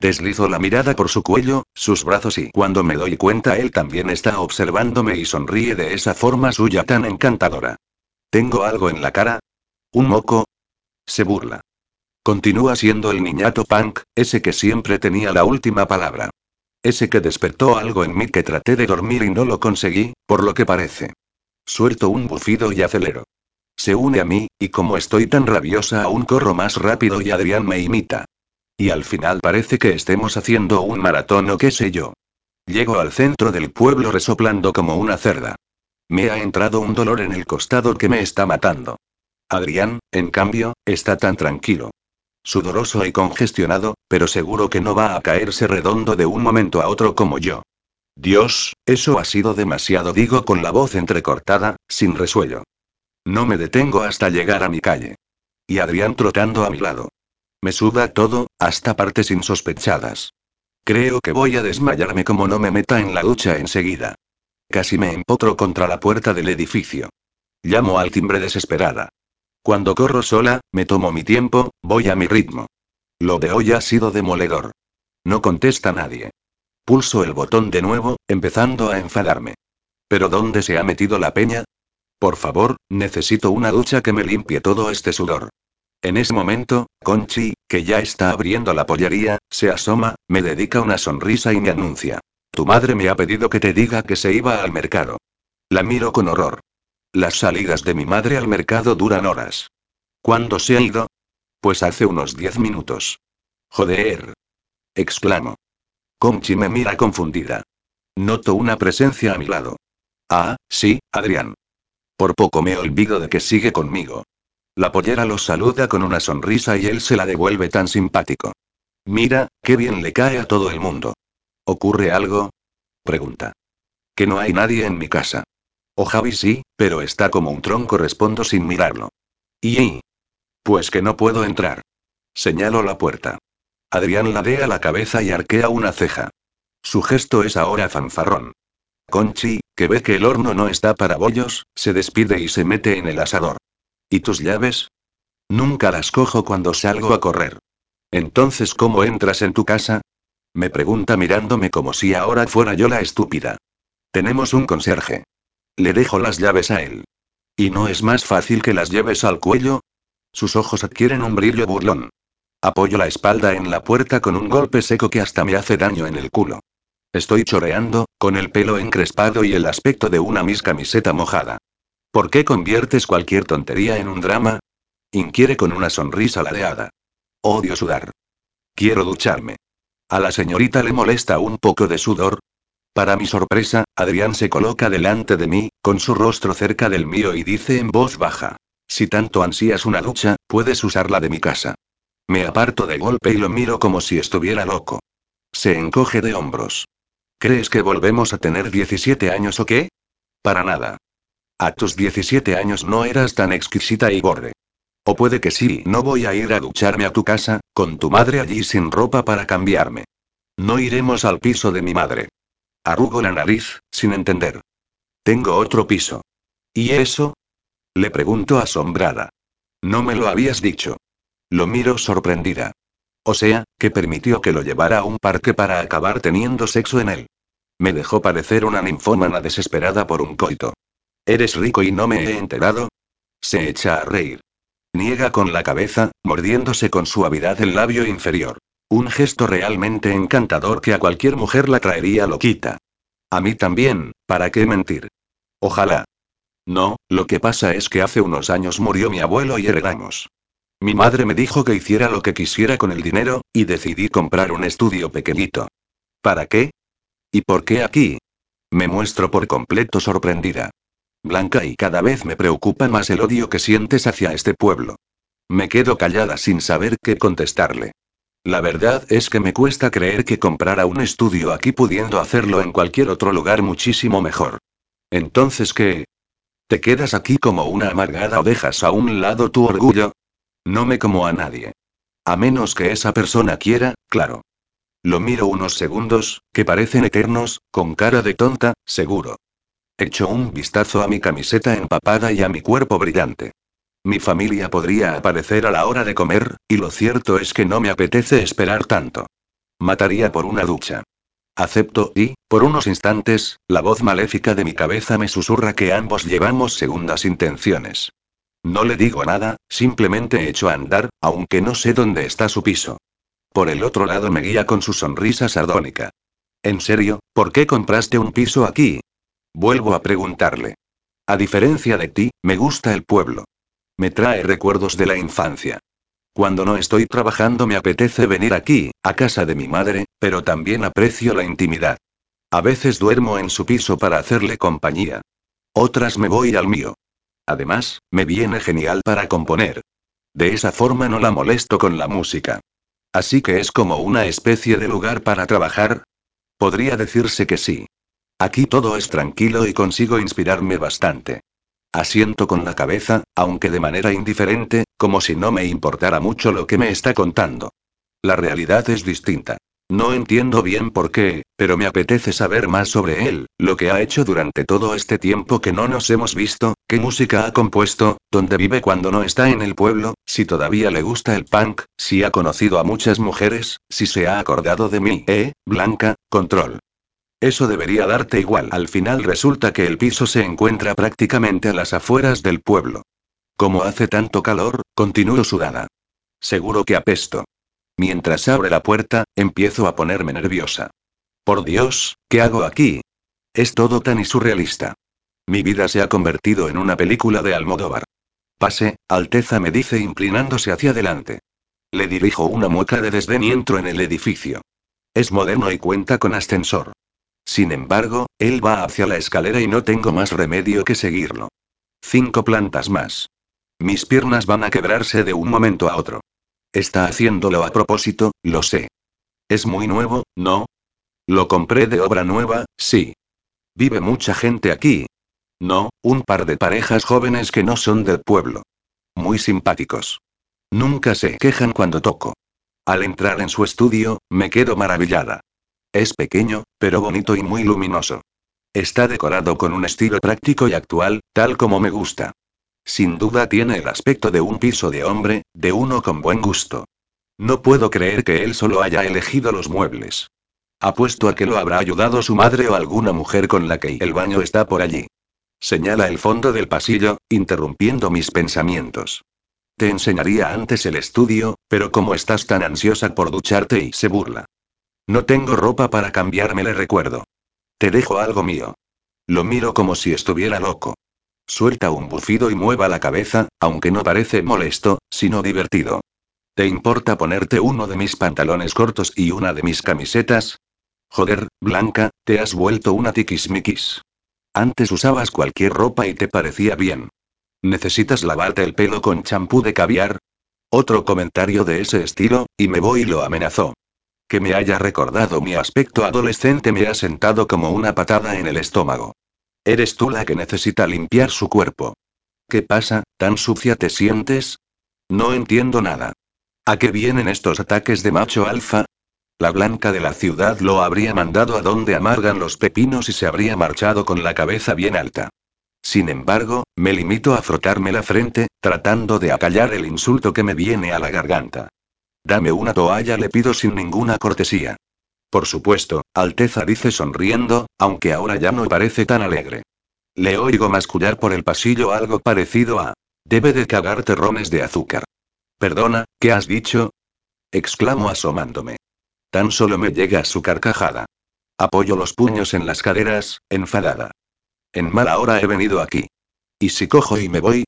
Deslizo la mirada por su cuello, sus brazos y cuando me doy cuenta él también está observándome y sonríe de esa forma suya tan encantadora. ¿Tengo algo en la cara? ¿Un moco? Se burla. Continúa siendo el niñato punk, ese que siempre tenía la última palabra. Ese que despertó algo en mí que traté de dormir y no lo conseguí, por lo que parece. Suelto un bufido y acelero. Se une a mí, y como estoy tan rabiosa aún corro más rápido y Adrián me imita. Y al final parece que estemos haciendo un maratón o qué sé yo. Llego al centro del pueblo resoplando como una cerda. Me ha entrado un dolor en el costado que me está matando. Adrián, en cambio, está tan tranquilo. Sudoroso y congestionado, pero seguro que no va a caerse redondo de un momento a otro como yo. Dios, eso ha sido demasiado, digo con la voz entrecortada, sin resuello. No me detengo hasta llegar a mi calle. Y Adrián trotando a mi lado. Me suda todo, hasta partes insospechadas. Creo que voy a desmayarme como no me meta en la ducha enseguida. Casi me empotro contra la puerta del edificio. Llamo al timbre desesperada. Cuando corro sola, me tomo mi tiempo, voy a mi ritmo. Lo de hoy ha sido demoledor. No contesta nadie. Pulso el botón de nuevo, empezando a enfadarme. ¿Pero dónde se ha metido la peña? Por favor, necesito una ducha que me limpie todo este sudor. En ese momento, Conchi, que ya está abriendo la pollería, se asoma, me dedica una sonrisa y me anuncia. Tu madre me ha pedido que te diga que se iba al mercado. La miro con horror. Las salidas de mi madre al mercado duran horas. ¿Cuándo se ha ido? Pues hace unos diez minutos. Joder. exclamo. Conchi me mira confundida. Noto una presencia a mi lado. Ah, sí, Adrián. Por poco me olvido de que sigue conmigo. La pollera los saluda con una sonrisa y él se la devuelve tan simpático. Mira, qué bien le cae a todo el mundo. ¿Ocurre algo? Pregunta. Que no hay nadie en mi casa. O Javi sí, pero está como un tronco, respondo sin mirarlo. ¿Y? Pues que no puedo entrar. Señalo la puerta. Adrián ladea la cabeza y arquea una ceja. Su gesto es ahora fanfarrón. Conchi, que ve que el horno no está para bollos, se despide y se mete en el asador. ¿Y tus llaves? Nunca las cojo cuando salgo a correr. Entonces, ¿cómo entras en tu casa? Me pregunta mirándome como si ahora fuera yo la estúpida. Tenemos un conserje. Le dejo las llaves a él. ¿Y no es más fácil que las lleves al cuello? Sus ojos adquieren un brillo burlón. Apoyo la espalda en la puerta con un golpe seco que hasta me hace daño en el culo. Estoy choreando, con el pelo encrespado y el aspecto de una mis camiseta mojada. ¿Por qué conviertes cualquier tontería en un drama? Inquiere con una sonrisa ladeada. Odio sudar. Quiero ducharme. A la señorita le molesta un poco de sudor, para mi sorpresa, Adrián se coloca delante de mí, con su rostro cerca del mío y dice en voz baja. Si tanto ansías una ducha, puedes usarla de mi casa. Me aparto de golpe y lo miro como si estuviera loco. Se encoge de hombros. ¿Crees que volvemos a tener 17 años o qué? Para nada. A tus 17 años no eras tan exquisita y borde. O puede que sí, no voy a ir a ducharme a tu casa, con tu madre allí sin ropa para cambiarme. No iremos al piso de mi madre. Arrugo la nariz, sin entender. Tengo otro piso. ¿Y eso? Le pregunto asombrada. No me lo habías dicho. Lo miro sorprendida. O sea, que permitió que lo llevara a un parque para acabar teniendo sexo en él. Me dejó parecer una ninfómana desesperada por un coito. ¿Eres rico y no me he enterado? Se echa a reír. Niega con la cabeza, mordiéndose con suavidad el labio inferior. Un gesto realmente encantador que a cualquier mujer la traería loquita. A mí también, ¿para qué mentir? Ojalá. No, lo que pasa es que hace unos años murió mi abuelo y heredamos. Mi madre me dijo que hiciera lo que quisiera con el dinero, y decidí comprar un estudio pequeñito. ¿Para qué? ¿Y por qué aquí? Me muestro por completo sorprendida. Blanca y cada vez me preocupa más el odio que sientes hacia este pueblo. Me quedo callada sin saber qué contestarle. La verdad es que me cuesta creer que comprara un estudio aquí pudiendo hacerlo en cualquier otro lugar muchísimo mejor. Entonces, ¿qué? ¿Te quedas aquí como una amargada o dejas a un lado tu orgullo? No me como a nadie. A menos que esa persona quiera, claro. Lo miro unos segundos, que parecen eternos, con cara de tonta, seguro. Echo un vistazo a mi camiseta empapada y a mi cuerpo brillante. Mi familia podría aparecer a la hora de comer, y lo cierto es que no me apetece esperar tanto. Mataría por una ducha. Acepto, y, por unos instantes, la voz maléfica de mi cabeza me susurra que ambos llevamos segundas intenciones. No le digo nada, simplemente echo a andar, aunque no sé dónde está su piso. Por el otro lado me guía con su sonrisa sardónica. ¿En serio, por qué compraste un piso aquí? Vuelvo a preguntarle. A diferencia de ti, me gusta el pueblo. Me trae recuerdos de la infancia. Cuando no estoy trabajando me apetece venir aquí, a casa de mi madre, pero también aprecio la intimidad. A veces duermo en su piso para hacerle compañía. Otras me voy al mío. Además, me viene genial para componer. De esa forma no la molesto con la música. Así que es como una especie de lugar para trabajar. Podría decirse que sí. Aquí todo es tranquilo y consigo inspirarme bastante. Asiento con la cabeza, aunque de manera indiferente, como si no me importara mucho lo que me está contando. La realidad es distinta. No entiendo bien por qué, pero me apetece saber más sobre él, lo que ha hecho durante todo este tiempo que no nos hemos visto, qué música ha compuesto, dónde vive cuando no está en el pueblo, si todavía le gusta el punk, si ha conocido a muchas mujeres, si se ha acordado de mí, eh, Blanca, control. Eso debería darte igual. Al final resulta que el piso se encuentra prácticamente a las afueras del pueblo. Como hace tanto calor, continúo sudada. Seguro que apesto. Mientras abre la puerta, empiezo a ponerme nerviosa. Por Dios, ¿qué hago aquí? Es todo tan irrealista. Mi vida se ha convertido en una película de Almodóvar. Pase, Alteza me dice inclinándose hacia adelante. Le dirijo una mueca de desdén y entro en el edificio. Es moderno y cuenta con ascensor. Sin embargo, él va hacia la escalera y no tengo más remedio que seguirlo. Cinco plantas más. Mis piernas van a quebrarse de un momento a otro. Está haciéndolo a propósito, lo sé. Es muy nuevo, ¿no? Lo compré de obra nueva, sí. Vive mucha gente aquí. No, un par de parejas jóvenes que no son del pueblo. Muy simpáticos. Nunca se quejan cuando toco. Al entrar en su estudio, me quedo maravillada. Es pequeño, pero bonito y muy luminoso. Está decorado con un estilo práctico y actual, tal como me gusta. Sin duda tiene el aspecto de un piso de hombre, de uno con buen gusto. No puedo creer que él solo haya elegido los muebles. Apuesto a que lo habrá ayudado su madre o alguna mujer con la que el baño está por allí. Señala el fondo del pasillo, interrumpiendo mis pensamientos. Te enseñaría antes el estudio, pero como estás tan ansiosa por ducharte y se burla. No tengo ropa para cambiarme, le recuerdo. Te dejo algo mío. Lo miro como si estuviera loco. Suelta un bufido y mueva la cabeza, aunque no parece molesto, sino divertido. ¿Te importa ponerte uno de mis pantalones cortos y una de mis camisetas? Joder, Blanca, te has vuelto una tiquismiquis. Antes usabas cualquier ropa y te parecía bien. ¿Necesitas lavarte el pelo con champú de caviar? Otro comentario de ese estilo, y me voy y lo amenazó. Que me haya recordado mi aspecto adolescente me ha sentado como una patada en el estómago. Eres tú la que necesita limpiar su cuerpo. ¿Qué pasa? ¿Tan sucia te sientes? No entiendo nada. ¿A qué vienen estos ataques de macho alfa? La blanca de la ciudad lo habría mandado a donde amargan los pepinos y se habría marchado con la cabeza bien alta. Sin embargo, me limito a frotarme la frente, tratando de acallar el insulto que me viene a la garganta. Dame una toalla, le pido sin ninguna cortesía. Por supuesto, Alteza dice sonriendo, aunque ahora ya no parece tan alegre. Le oigo mascullar por el pasillo algo parecido a... Debe de cagar terrones de azúcar. Perdona, ¿qué has dicho? exclamo asomándome. Tan solo me llega su carcajada. Apoyo los puños en las caderas, enfadada. En mala hora he venido aquí. ¿Y si cojo y me voy?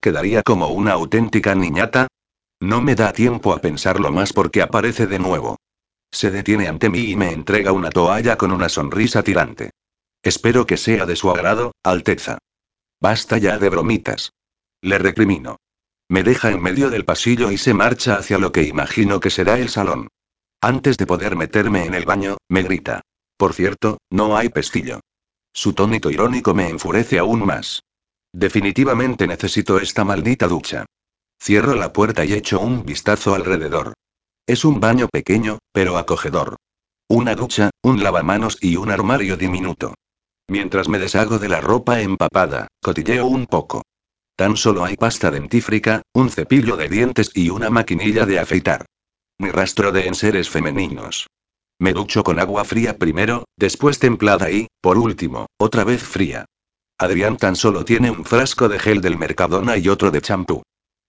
¿Quedaría como una auténtica niñata? No me da tiempo a pensarlo más porque aparece de nuevo. Se detiene ante mí y me entrega una toalla con una sonrisa tirante. Espero que sea de su agrado, Alteza. Basta ya de bromitas. Le recrimino. Me deja en medio del pasillo y se marcha hacia lo que imagino que será el salón. Antes de poder meterme en el baño, me grita. Por cierto, no hay pestillo. Su tónito irónico me enfurece aún más. Definitivamente necesito esta maldita ducha. Cierro la puerta y echo un vistazo alrededor. Es un baño pequeño, pero acogedor. Una ducha, un lavamanos y un armario diminuto. Mientras me deshago de la ropa empapada, cotilleo un poco. Tan solo hay pasta dentífrica, un cepillo de dientes y una maquinilla de afeitar. Ni rastro de enseres femeninos. Me ducho con agua fría primero, después templada y, por último, otra vez fría. Adrián tan solo tiene un frasco de gel del Mercadona y otro de champú.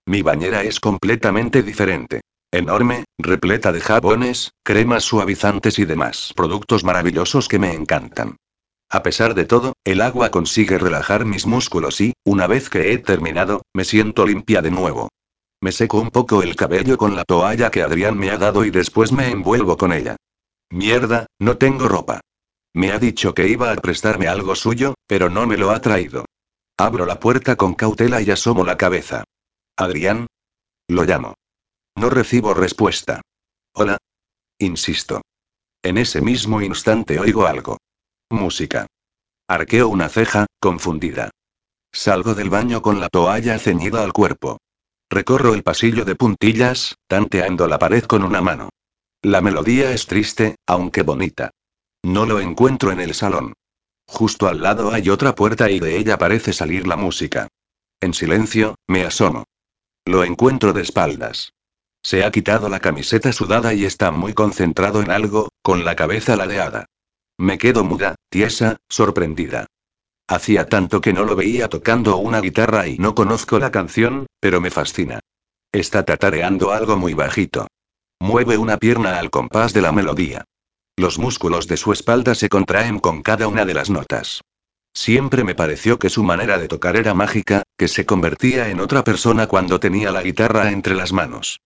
Mi bañera es completamente diferente. Enorme, repleta de jabones, cremas suavizantes y demás productos maravillosos que me encantan. A pesar de todo, el agua consigue relajar mis músculos y, una vez que he terminado, me siento limpia de nuevo. Me seco un poco el cabello con la toalla que Adrián me ha dado y después me envuelvo con ella. Mierda, no tengo ropa. Me ha dicho que iba a prestarme algo suyo, pero no me lo ha traído. Abro la puerta con cautela y asomo la cabeza. Adrián. Lo llamo. No recibo respuesta. Hola. Insisto. En ese mismo instante oigo algo. Música. Arqueo una ceja, confundida. Salgo del baño con la toalla ceñida al cuerpo. Recorro el pasillo de puntillas, tanteando la pared con una mano. La melodía es triste, aunque bonita. No lo encuentro en el salón. Justo al lado hay otra puerta y de ella parece salir la música. En silencio, me asomo. Lo encuentro de espaldas. Se ha quitado la camiseta sudada y está muy concentrado en algo, con la cabeza ladeada. Me quedo muda, tiesa, sorprendida. Hacía tanto que no lo veía tocando una guitarra y no conozco la canción, pero me fascina. Está tatareando algo muy bajito. Mueve una pierna al compás de la melodía. Los músculos de su espalda se contraen con cada una de las notas. Siempre me pareció que su manera de tocar era mágica, que se convertía en otra persona cuando tenía la guitarra entre las manos.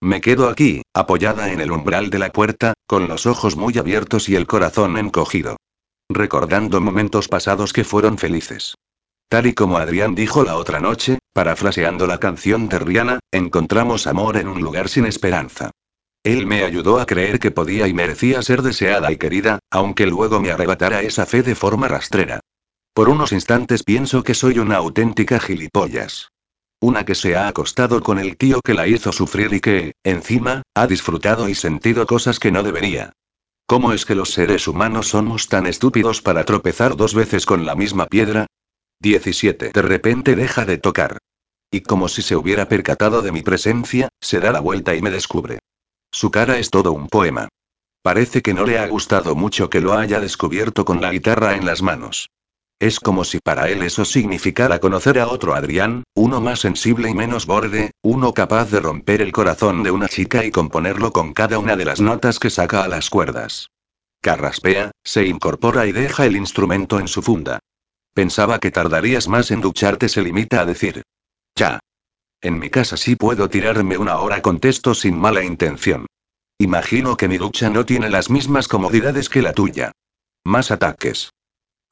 Me quedo aquí, apoyada en el umbral de la puerta, con los ojos muy abiertos y el corazón encogido. Recordando momentos pasados que fueron felices. Tal y como Adrián dijo la otra noche, parafraseando la canción de Rihanna, encontramos amor en un lugar sin esperanza. Él me ayudó a creer que podía y merecía ser deseada y querida, aunque luego me arrebatara esa fe de forma rastrera. Por unos instantes pienso que soy una auténtica gilipollas. Una que se ha acostado con el tío que la hizo sufrir y que, encima, ha disfrutado y sentido cosas que no debería. ¿Cómo es que los seres humanos somos tan estúpidos para tropezar dos veces con la misma piedra? 17. De repente deja de tocar. Y como si se hubiera percatado de mi presencia, se da la vuelta y me descubre. Su cara es todo un poema. Parece que no le ha gustado mucho que lo haya descubierto con la guitarra en las manos. Es como si para él eso significara conocer a otro Adrián, uno más sensible y menos borde, uno capaz de romper el corazón de una chica y componerlo con cada una de las notas que saca a las cuerdas. Carraspea, se incorpora y deja el instrumento en su funda. Pensaba que tardarías más en ducharte, se limita a decir. Ya. En mi casa sí puedo tirarme una hora, contesto sin mala intención. Imagino que mi ducha no tiene las mismas comodidades que la tuya. Más ataques.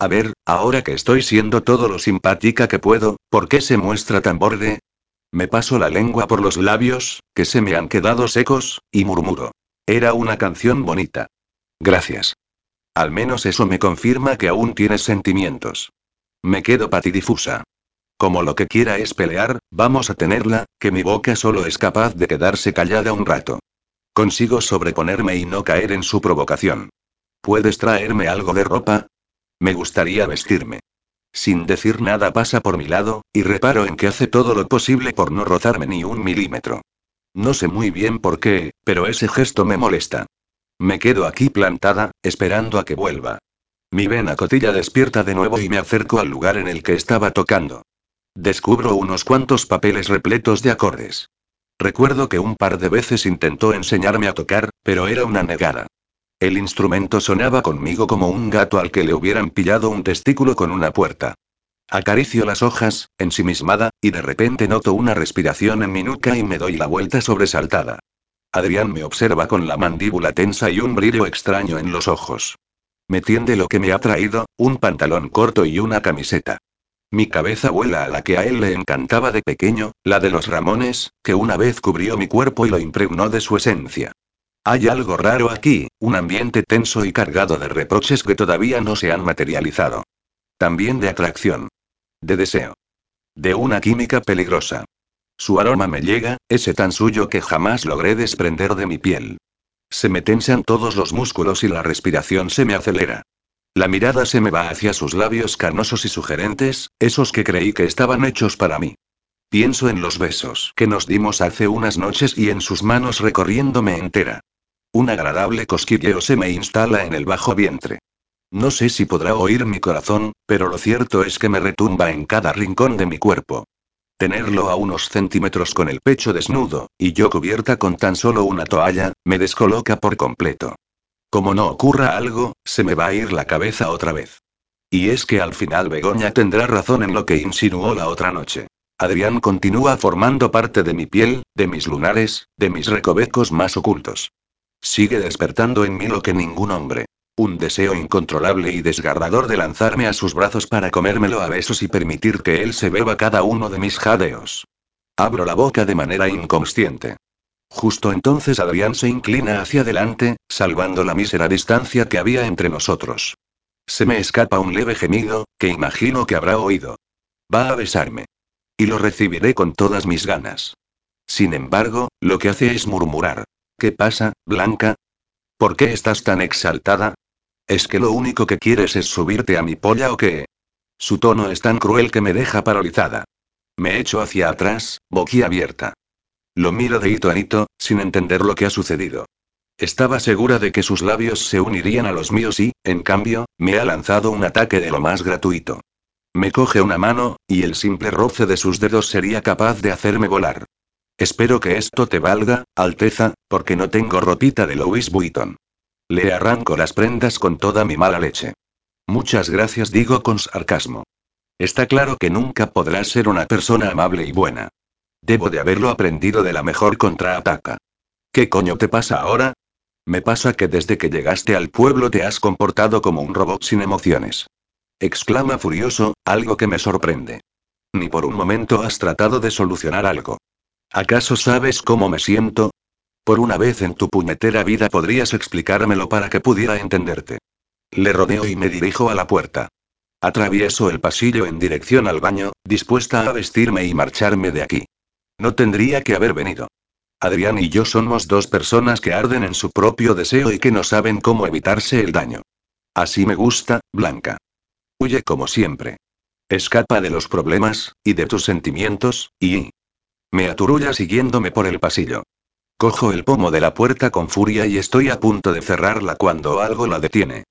A ver, ahora que estoy siendo todo lo simpática que puedo, ¿por qué se muestra tan borde? Me paso la lengua por los labios, que se me han quedado secos, y murmuro. Era una canción bonita. Gracias. Al menos eso me confirma que aún tienes sentimientos. Me quedo patidifusa. Como lo que quiera es pelear, vamos a tenerla, que mi boca solo es capaz de quedarse callada un rato. Consigo sobreponerme y no caer en su provocación. ¿Puedes traerme algo de ropa? Me gustaría vestirme. Sin decir nada pasa por mi lado, y reparo en que hace todo lo posible por no rozarme ni un milímetro. No sé muy bien por qué, pero ese gesto me molesta. Me quedo aquí plantada, esperando a que vuelva. Mi vena cotilla despierta de nuevo y me acerco al lugar en el que estaba tocando. Descubro unos cuantos papeles repletos de acordes. Recuerdo que un par de veces intentó enseñarme a tocar, pero era una negada. El instrumento sonaba conmigo como un gato al que le hubieran pillado un testículo con una puerta. Acaricio las hojas, ensimismada, y de repente noto una respiración en mi nuca y me doy la vuelta sobresaltada. Adrián me observa con la mandíbula tensa y un brillo extraño en los ojos. Me tiende lo que me ha traído, un pantalón corto y una camiseta. Mi cabeza vuela a la que a él le encantaba de pequeño, la de los Ramones, que una vez cubrió mi cuerpo y lo impregnó de su esencia. Hay algo raro aquí, un ambiente tenso y cargado de reproches que todavía no se han materializado. También de atracción. De deseo. De una química peligrosa. Su aroma me llega, ese tan suyo que jamás logré desprender de mi piel. Se me tensan todos los músculos y la respiración se me acelera. La mirada se me va hacia sus labios carnosos y sugerentes, esos que creí que estaban hechos para mí. Pienso en los besos que nos dimos hace unas noches y en sus manos recorriéndome entera. Un agradable cosquilleo se me instala en el bajo vientre. No sé si podrá oír mi corazón, pero lo cierto es que me retumba en cada rincón de mi cuerpo. Tenerlo a unos centímetros con el pecho desnudo, y yo cubierta con tan solo una toalla, me descoloca por completo. Como no ocurra algo, se me va a ir la cabeza otra vez. Y es que al final Begoña tendrá razón en lo que insinuó la otra noche. Adrián continúa formando parte de mi piel, de mis lunares, de mis recovecos más ocultos. Sigue despertando en mí lo que ningún hombre. Un deseo incontrolable y desgarrador de lanzarme a sus brazos para comérmelo a besos y permitir que él se beba cada uno de mis jadeos. Abro la boca de manera inconsciente. Justo entonces Adrián se inclina hacia adelante, salvando la mísera distancia que había entre nosotros. Se me escapa un leve gemido, que imagino que habrá oído. Va a besarme. Y lo recibiré con todas mis ganas. Sin embargo, lo que hace es murmurar. ¿Qué pasa, Blanca? ¿Por qué estás tan exaltada? ¿Es que lo único que quieres es subirte a mi polla o qué? Su tono es tan cruel que me deja paralizada. Me echo hacia atrás, boquiabierta. Lo miro de hito a hito, sin entender lo que ha sucedido. Estaba segura de que sus labios se unirían a los míos y, en cambio, me ha lanzado un ataque de lo más gratuito. Me coge una mano, y el simple roce de sus dedos sería capaz de hacerme volar. Espero que esto te valga, Alteza, porque no tengo ropita de Louis Vuitton. Le arranco las prendas con toda mi mala leche. Muchas gracias, digo con sarcasmo. Está claro que nunca podrás ser una persona amable y buena. Debo de haberlo aprendido de la mejor contraataca. ¿Qué coño te pasa ahora? Me pasa que desde que llegaste al pueblo te has comportado como un robot sin emociones. Exclama furioso, algo que me sorprende. Ni por un momento has tratado de solucionar algo. ¿Acaso sabes cómo me siento? Por una vez en tu puñetera vida podrías explicármelo para que pudiera entenderte. Le rodeo y me dirijo a la puerta. Atravieso el pasillo en dirección al baño, dispuesta a vestirme y marcharme de aquí. No tendría que haber venido. Adrián y yo somos dos personas que arden en su propio deseo y que no saben cómo evitarse el daño. Así me gusta, Blanca. Huye como siempre. Escapa de los problemas, y de tus sentimientos, y... Me aturulla siguiéndome por el pasillo. Cojo el pomo de la puerta con furia y estoy a punto de cerrarla cuando algo la detiene.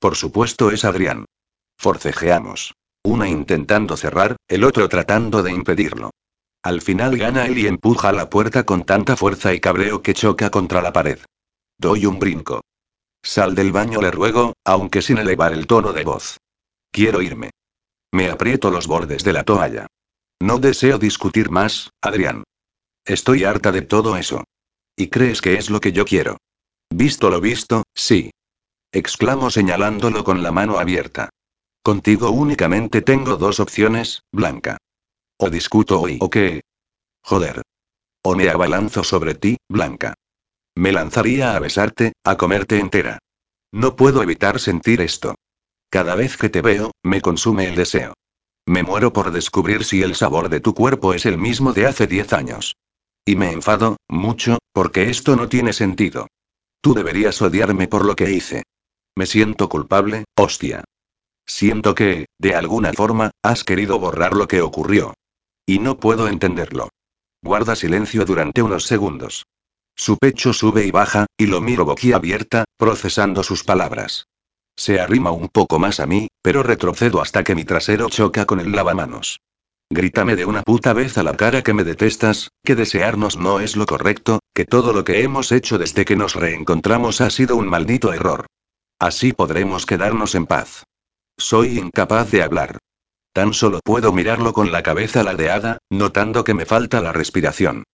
Por supuesto es Adrián. Forcejeamos. Una intentando cerrar, el otro tratando de impedirlo. Al final gana él y empuja la puerta con tanta fuerza y cabreo que choca contra la pared. Doy un brinco. Sal del baño, le ruego, aunque sin elevar el tono de voz. Quiero irme. Me aprieto los bordes de la toalla. No deseo discutir más, Adrián. Estoy harta de todo eso. ¿Y crees que es lo que yo quiero? Visto lo visto, sí. Exclamo señalándolo con la mano abierta. Contigo únicamente tengo dos opciones, Blanca. O discuto hoy o qué. Joder. O me abalanzo sobre ti, Blanca. Me lanzaría a besarte, a comerte entera. No puedo evitar sentir esto. Cada vez que te veo, me consume el deseo. Me muero por descubrir si el sabor de tu cuerpo es el mismo de hace diez años. Y me enfado, mucho, porque esto no tiene sentido. Tú deberías odiarme por lo que hice. Me siento culpable, hostia. Siento que, de alguna forma, has querido borrar lo que ocurrió. Y no puedo entenderlo. Guarda silencio durante unos segundos. Su pecho sube y baja, y lo miro boquiabierta, procesando sus palabras. Se arrima un poco más a mí, pero retrocedo hasta que mi trasero choca con el lavamanos. Grítame de una puta vez a la cara que me detestas, que desearnos no es lo correcto, que todo lo que hemos hecho desde que nos reencontramos ha sido un maldito error. Así podremos quedarnos en paz. Soy incapaz de hablar. Tan solo puedo mirarlo con la cabeza ladeada, notando que me falta la respiración.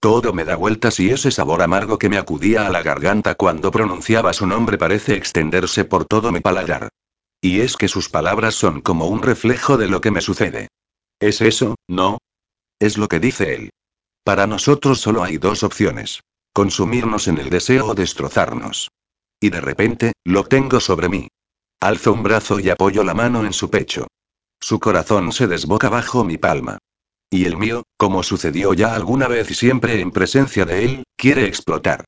Todo me da vueltas y ese sabor amargo que me acudía a la garganta cuando pronunciaba su nombre parece extenderse por todo mi paladar. Y es que sus palabras son como un reflejo de lo que me sucede. ¿Es eso, no? Es lo que dice él. Para nosotros solo hay dos opciones. Consumirnos en el deseo o destrozarnos. Y de repente, lo tengo sobre mí. Alzo un brazo y apoyo la mano en su pecho. Su corazón se desboca bajo mi palma. Y el mío, como sucedió ya alguna vez y siempre en presencia de él, quiere explotar.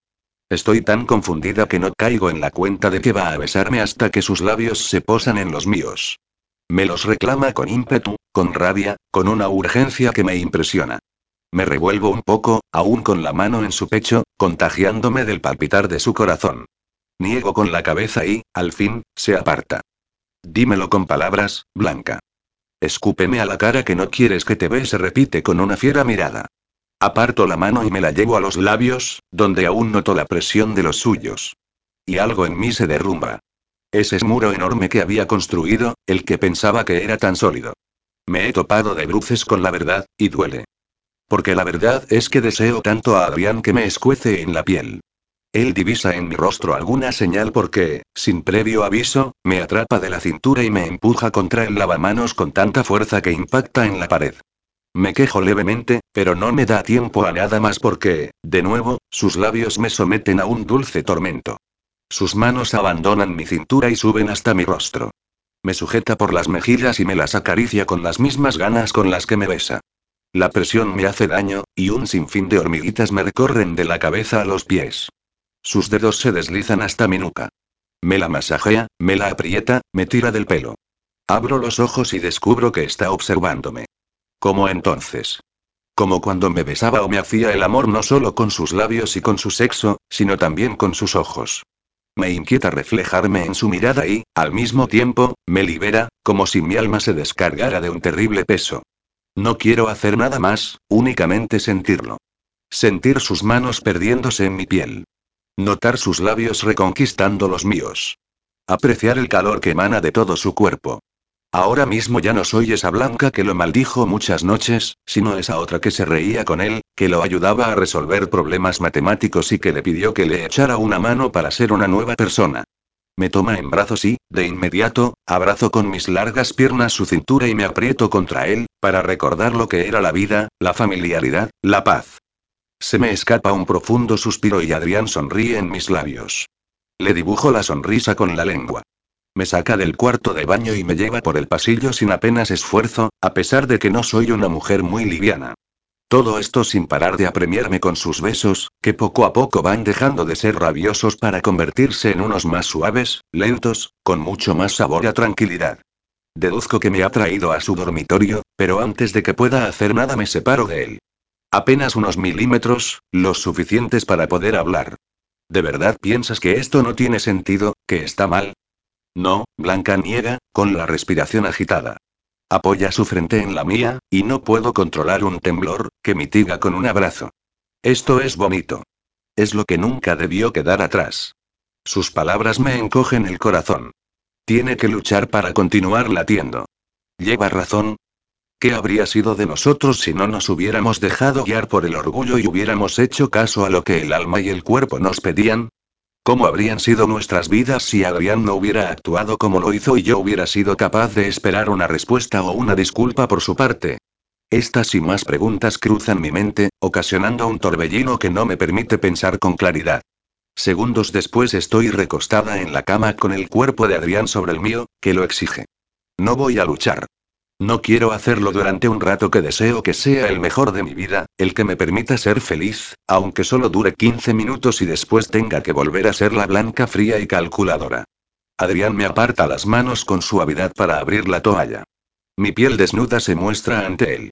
Estoy tan confundida que no caigo en la cuenta de que va a besarme hasta que sus labios se posan en los míos. Me los reclama con ímpetu, con rabia, con una urgencia que me impresiona. Me revuelvo un poco, aún con la mano en su pecho, contagiándome del palpitar de su corazón. Niego con la cabeza y, al fin, se aparta. Dímelo con palabras, Blanca. Escúpeme a la cara que no quieres que te se repite con una fiera mirada. Aparto la mano y me la llevo a los labios, donde aún noto la presión de los suyos. Y algo en mí se derrumba. Ese muro enorme que había construido, el que pensaba que era tan sólido. Me he topado de bruces con la verdad, y duele. Porque la verdad es que deseo tanto a Adrián que me escuece en la piel. Él divisa en mi rostro alguna señal porque, sin previo aviso, me atrapa de la cintura y me empuja contra el lavamanos con tanta fuerza que impacta en la pared. Me quejo levemente, pero no me da tiempo a nada más porque, de nuevo, sus labios me someten a un dulce tormento. Sus manos abandonan mi cintura y suben hasta mi rostro. Me sujeta por las mejillas y me las acaricia con las mismas ganas con las que me besa. La presión me hace daño, y un sinfín de hormiguitas me recorren de la cabeza a los pies. Sus dedos se deslizan hasta mi nuca. Me la masajea, me la aprieta, me tira del pelo. Abro los ojos y descubro que está observándome. Como entonces. Como cuando me besaba o me hacía el amor no solo con sus labios y con su sexo, sino también con sus ojos. Me inquieta reflejarme en su mirada y, al mismo tiempo, me libera, como si mi alma se descargara de un terrible peso. No quiero hacer nada más, únicamente sentirlo. Sentir sus manos perdiéndose en mi piel. Notar sus labios reconquistando los míos. Apreciar el calor que emana de todo su cuerpo. Ahora mismo ya no soy esa blanca que lo maldijo muchas noches, sino esa otra que se reía con él, que lo ayudaba a resolver problemas matemáticos y que le pidió que le echara una mano para ser una nueva persona. Me toma en brazos y, de inmediato, abrazo con mis largas piernas su cintura y me aprieto contra él, para recordar lo que era la vida, la familiaridad, la paz. Se me escapa un profundo suspiro y Adrián sonríe en mis labios. Le dibujo la sonrisa con la lengua. Me saca del cuarto de baño y me lleva por el pasillo sin apenas esfuerzo, a pesar de que no soy una mujer muy liviana. Todo esto sin parar de apremiarme con sus besos, que poco a poco van dejando de ser rabiosos para convertirse en unos más suaves, lentos, con mucho más sabor a tranquilidad. Deduzco que me ha traído a su dormitorio, pero antes de que pueda hacer nada me separo de él. Apenas unos milímetros, los suficientes para poder hablar. ¿De verdad piensas que esto no tiene sentido, que está mal? No, Blanca niega, con la respiración agitada. Apoya su frente en la mía, y no puedo controlar un temblor, que mitiga con un abrazo. Esto es bonito. Es lo que nunca debió quedar atrás. Sus palabras me encogen el corazón. Tiene que luchar para continuar latiendo. Lleva razón, ¿Qué habría sido de nosotros si no nos hubiéramos dejado guiar por el orgullo y hubiéramos hecho caso a lo que el alma y el cuerpo nos pedían? ¿Cómo habrían sido nuestras vidas si Adrián no hubiera actuado como lo hizo y yo hubiera sido capaz de esperar una respuesta o una disculpa por su parte? Estas y más preguntas cruzan mi mente, ocasionando un torbellino que no me permite pensar con claridad. Segundos después estoy recostada en la cama con el cuerpo de Adrián sobre el mío, que lo exige. No voy a luchar. No quiero hacerlo durante un rato que deseo que sea el mejor de mi vida, el que me permita ser feliz, aunque solo dure 15 minutos y después tenga que volver a ser la blanca fría y calculadora. Adrián me aparta las manos con suavidad para abrir la toalla. Mi piel desnuda se muestra ante él.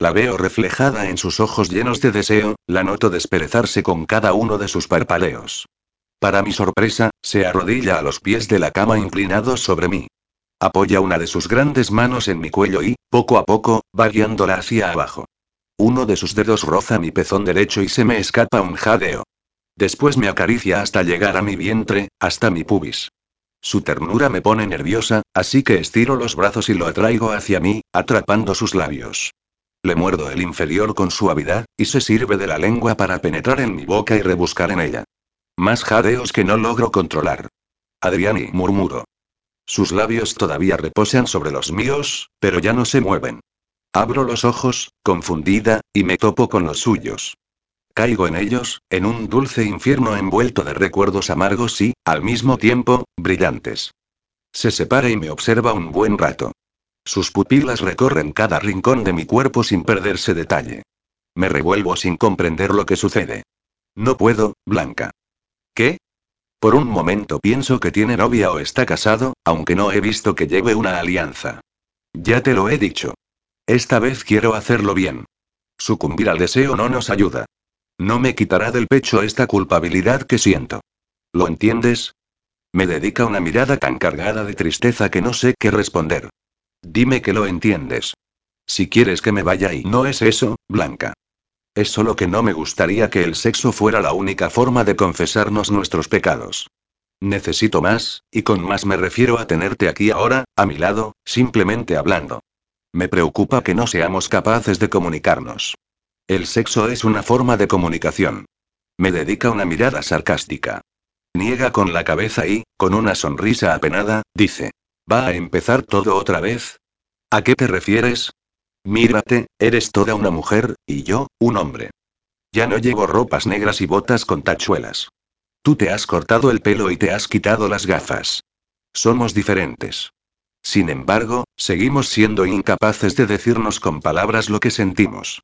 La veo reflejada en sus ojos llenos de deseo, la noto desperezarse con cada uno de sus parpaleos. Para mi sorpresa, se arrodilla a los pies de la cama inclinado sobre mí. Apoya una de sus grandes manos en mi cuello y, poco a poco, va guiándola hacia abajo. Uno de sus dedos roza mi pezón derecho y se me escapa un jadeo. Después me acaricia hasta llegar a mi vientre, hasta mi pubis. Su ternura me pone nerviosa, así que estiro los brazos y lo atraigo hacia mí, atrapando sus labios. Le muerdo el inferior con suavidad, y se sirve de la lengua para penetrar en mi boca y rebuscar en ella. Más jadeos que no logro controlar. Adriani murmuro. Sus labios todavía reposan sobre los míos, pero ya no se mueven. Abro los ojos, confundida, y me topo con los suyos. Caigo en ellos, en un dulce infierno envuelto de recuerdos amargos y, al mismo tiempo, brillantes. Se separa y me observa un buen rato. Sus pupilas recorren cada rincón de mi cuerpo sin perderse detalle. Me revuelvo sin comprender lo que sucede. No puedo, Blanca. ¿Qué? Por un momento pienso que tiene novia o está casado, aunque no he visto que lleve una alianza. Ya te lo he dicho. Esta vez quiero hacerlo bien. Sucumbir al deseo no nos ayuda. No me quitará del pecho esta culpabilidad que siento. ¿Lo entiendes? Me dedica una mirada tan cargada de tristeza que no sé qué responder. Dime que lo entiendes. Si quieres que me vaya y no es eso, Blanca. Es solo que no me gustaría que el sexo fuera la única forma de confesarnos nuestros pecados. Necesito más, y con más me refiero a tenerte aquí ahora, a mi lado, simplemente hablando. Me preocupa que no seamos capaces de comunicarnos. El sexo es una forma de comunicación. Me dedica una mirada sarcástica. Niega con la cabeza y, con una sonrisa apenada, dice. ¿Va a empezar todo otra vez? ¿A qué te refieres? Mírate, eres toda una mujer, y yo, un hombre. Ya no llevo ropas negras y botas con tachuelas. Tú te has cortado el pelo y te has quitado las gafas. Somos diferentes. Sin embargo, seguimos siendo incapaces de decirnos con palabras lo que sentimos.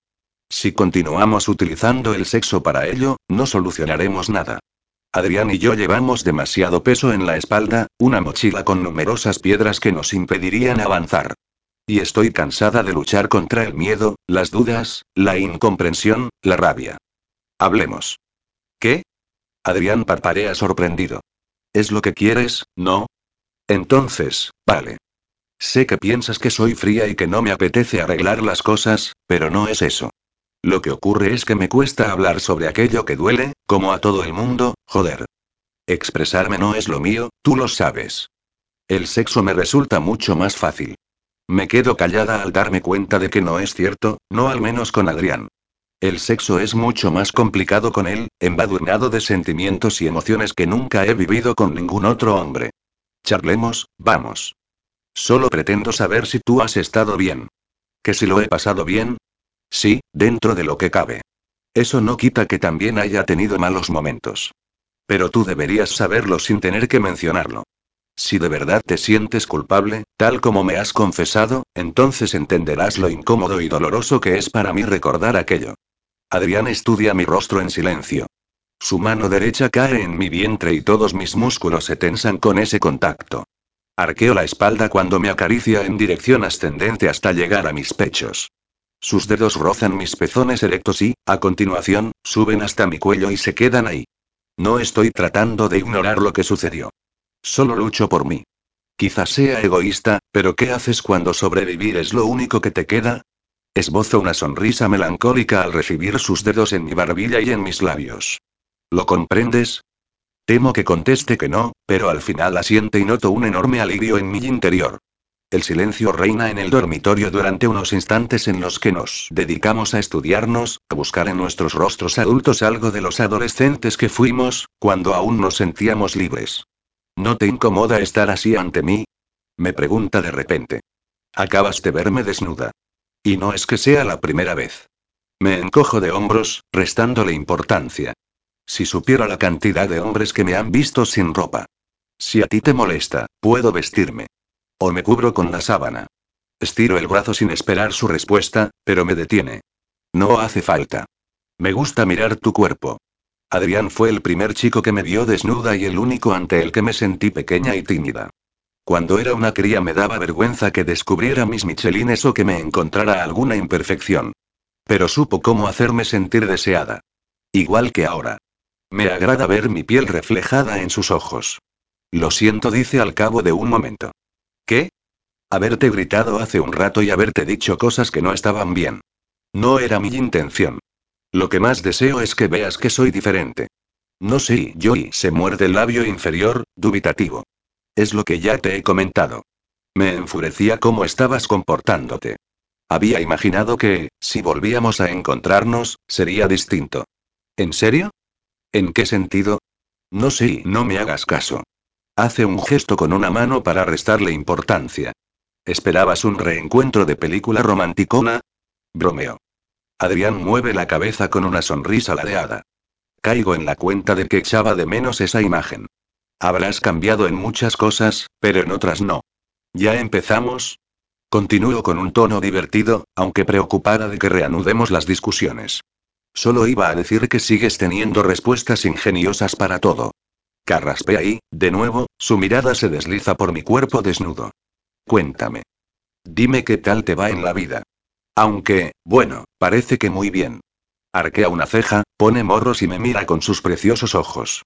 Si continuamos utilizando el sexo para ello, no solucionaremos nada. Adrián y yo llevamos demasiado peso en la espalda, una mochila con numerosas piedras que nos impedirían avanzar. Y estoy cansada de luchar contra el miedo, las dudas, la incomprensión, la rabia. Hablemos. ¿Qué? Adrián parparea sorprendido. ¿Es lo que quieres, no? Entonces, vale. Sé que piensas que soy fría y que no me apetece arreglar las cosas, pero no es eso. Lo que ocurre es que me cuesta hablar sobre aquello que duele, como a todo el mundo, joder. Expresarme no es lo mío, tú lo sabes. El sexo me resulta mucho más fácil. Me quedo callada al darme cuenta de que no es cierto, no al menos con Adrián. El sexo es mucho más complicado con él, embadurnado de sentimientos y emociones que nunca he vivido con ningún otro hombre. Charlemos, vamos. Solo pretendo saber si tú has estado bien. ¿Que si lo he pasado bien? Sí, dentro de lo que cabe. Eso no quita que también haya tenido malos momentos. Pero tú deberías saberlo sin tener que mencionarlo. Si de verdad te sientes culpable, tal como me has confesado, entonces entenderás lo incómodo y doloroso que es para mí recordar aquello. Adrián estudia mi rostro en silencio. Su mano derecha cae en mi vientre y todos mis músculos se tensan con ese contacto. Arqueo la espalda cuando me acaricia en dirección ascendente hasta llegar a mis pechos. Sus dedos rozan mis pezones erectos y, a continuación, suben hasta mi cuello y se quedan ahí. No estoy tratando de ignorar lo que sucedió. Solo lucho por mí. Quizás sea egoísta, pero ¿qué haces cuando sobrevivir es lo único que te queda? Esbozo una sonrisa melancólica al recibir sus dedos en mi barbilla y en mis labios. ¿Lo comprendes? Temo que conteste que no, pero al final asiente y noto un enorme alivio en mi interior. El silencio reina en el dormitorio durante unos instantes en los que nos dedicamos a estudiarnos, a buscar en nuestros rostros adultos algo de los adolescentes que fuimos, cuando aún nos sentíamos libres. ¿No te incomoda estar así ante mí? Me pregunta de repente. Acabas de verme desnuda. Y no es que sea la primera vez. Me encojo de hombros, restándole importancia. Si supiera la cantidad de hombres que me han visto sin ropa. Si a ti te molesta, puedo vestirme. O me cubro con la sábana. Estiro el brazo sin esperar su respuesta, pero me detiene. No hace falta. Me gusta mirar tu cuerpo. Adrián fue el primer chico que me vio desnuda y el único ante el que me sentí pequeña y tímida. Cuando era una cría me daba vergüenza que descubriera mis michelines o que me encontrara alguna imperfección. Pero supo cómo hacerme sentir deseada. Igual que ahora. Me agrada ver mi piel reflejada en sus ojos. Lo siento, dice al cabo de un momento. ¿Qué? Haberte gritado hace un rato y haberte dicho cosas que no estaban bien. No era mi intención. Lo que más deseo es que veas que soy diferente. No sé, Joey se muerde el labio inferior, dubitativo. Es lo que ya te he comentado. Me enfurecía cómo estabas comportándote. Había imaginado que, si volvíamos a encontrarnos, sería distinto. ¿En serio? ¿En qué sentido? No sé, no me hagas caso. Hace un gesto con una mano para restarle importancia. ¿Esperabas un reencuentro de película romanticona? Bromeo. Adrián mueve la cabeza con una sonrisa ladeada. Caigo en la cuenta de que echaba de menos esa imagen. Habrás cambiado en muchas cosas, pero en otras no. ¿Ya empezamos? Continúo con un tono divertido, aunque preocupada de que reanudemos las discusiones. Solo iba a decir que sigues teniendo respuestas ingeniosas para todo. Carraspea y, de nuevo, su mirada se desliza por mi cuerpo desnudo. Cuéntame. Dime qué tal te va en la vida. Aunque, bueno, parece que muy bien. Arquea una ceja, pone morros y me mira con sus preciosos ojos.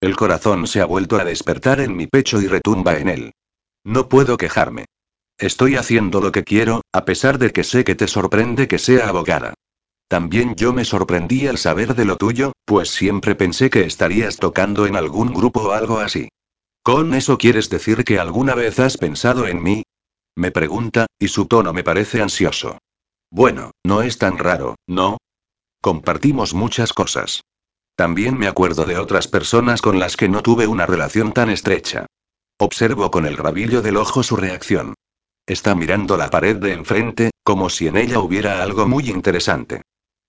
El corazón se ha vuelto a despertar en mi pecho y retumba en él. No puedo quejarme. Estoy haciendo lo que quiero, a pesar de que sé que te sorprende que sea abogada. También yo me sorprendí al saber de lo tuyo, pues siempre pensé que estarías tocando en algún grupo o algo así. ¿Con eso quieres decir que alguna vez has pensado en mí? Me pregunta, y su tono me parece ansioso. Bueno, no es tan raro, ¿no? Compartimos muchas cosas. También me acuerdo de otras personas con las que no tuve una relación tan estrecha. Observo con el rabillo del ojo su reacción. Está mirando la pared de enfrente, como si en ella hubiera algo muy interesante.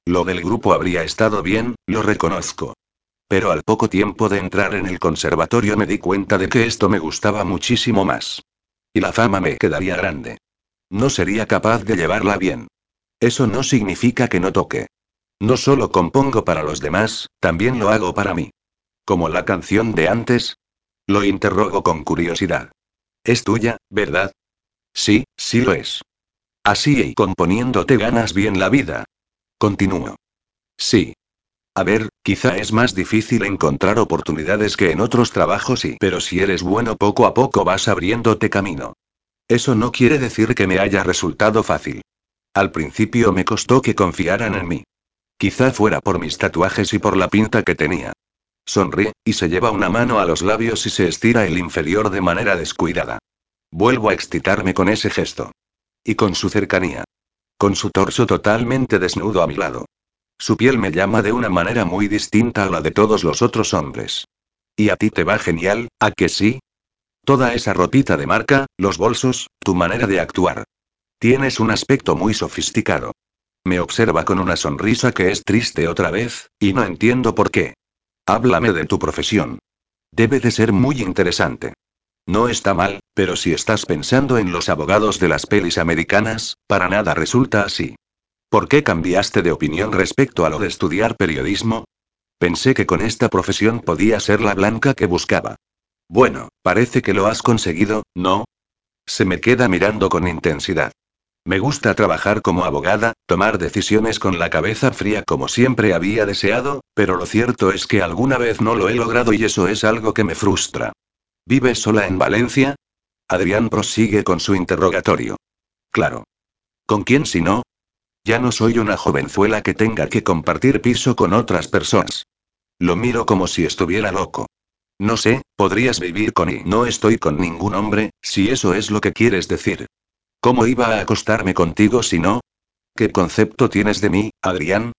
Lo del grupo habría estado bien, lo reconozco. Pero al poco tiempo de entrar en el conservatorio me di cuenta de que esto me gustaba muchísimo más. Y la fama me quedaría grande. No sería capaz de llevarla bien. Eso no significa que no toque. No solo compongo para los demás, también lo hago para mí. Como la canción de antes. Lo interrogo con curiosidad. Es tuya, ¿verdad? Sí, sí lo es. Así y componiéndote ganas bien la vida. Continúo. Sí. A ver, quizá es más difícil encontrar oportunidades que en otros trabajos y... Pero si eres bueno poco a poco vas abriéndote camino. Eso no quiere decir que me haya resultado fácil. Al principio me costó que confiaran en mí. Quizá fuera por mis tatuajes y por la pinta que tenía. Sonríe, y se lleva una mano a los labios y se estira el inferior de manera descuidada. Vuelvo a excitarme con ese gesto. Y con su cercanía. Con su torso totalmente desnudo a mi lado. Su piel me llama de una manera muy distinta a la de todos los otros hombres. ¿Y a ti te va genial, a que sí? Toda esa ropita de marca, los bolsos, tu manera de actuar. Tienes un aspecto muy sofisticado. Me observa con una sonrisa que es triste otra vez, y no entiendo por qué. Háblame de tu profesión. Debe de ser muy interesante. No está mal, pero si estás pensando en los abogados de las pelis americanas, para nada resulta así. ¿Por qué cambiaste de opinión respecto a lo de estudiar periodismo? Pensé que con esta profesión podía ser la blanca que buscaba. Bueno, parece que lo has conseguido, ¿no? Se me queda mirando con intensidad. Me gusta trabajar como abogada, tomar decisiones con la cabeza fría como siempre había deseado, pero lo cierto es que alguna vez no lo he logrado y eso es algo que me frustra. ¿Vives sola en Valencia? Adrián prosigue con su interrogatorio. Claro. ¿Con quién si no? Ya no soy una jovenzuela que tenga que compartir piso con otras personas. Lo miro como si estuviera loco. No sé, podrías vivir con y no estoy con ningún hombre, si eso es lo que quieres decir. ¿Cómo iba a acostarme contigo si no? ¿Qué concepto tienes de mí, Adrián?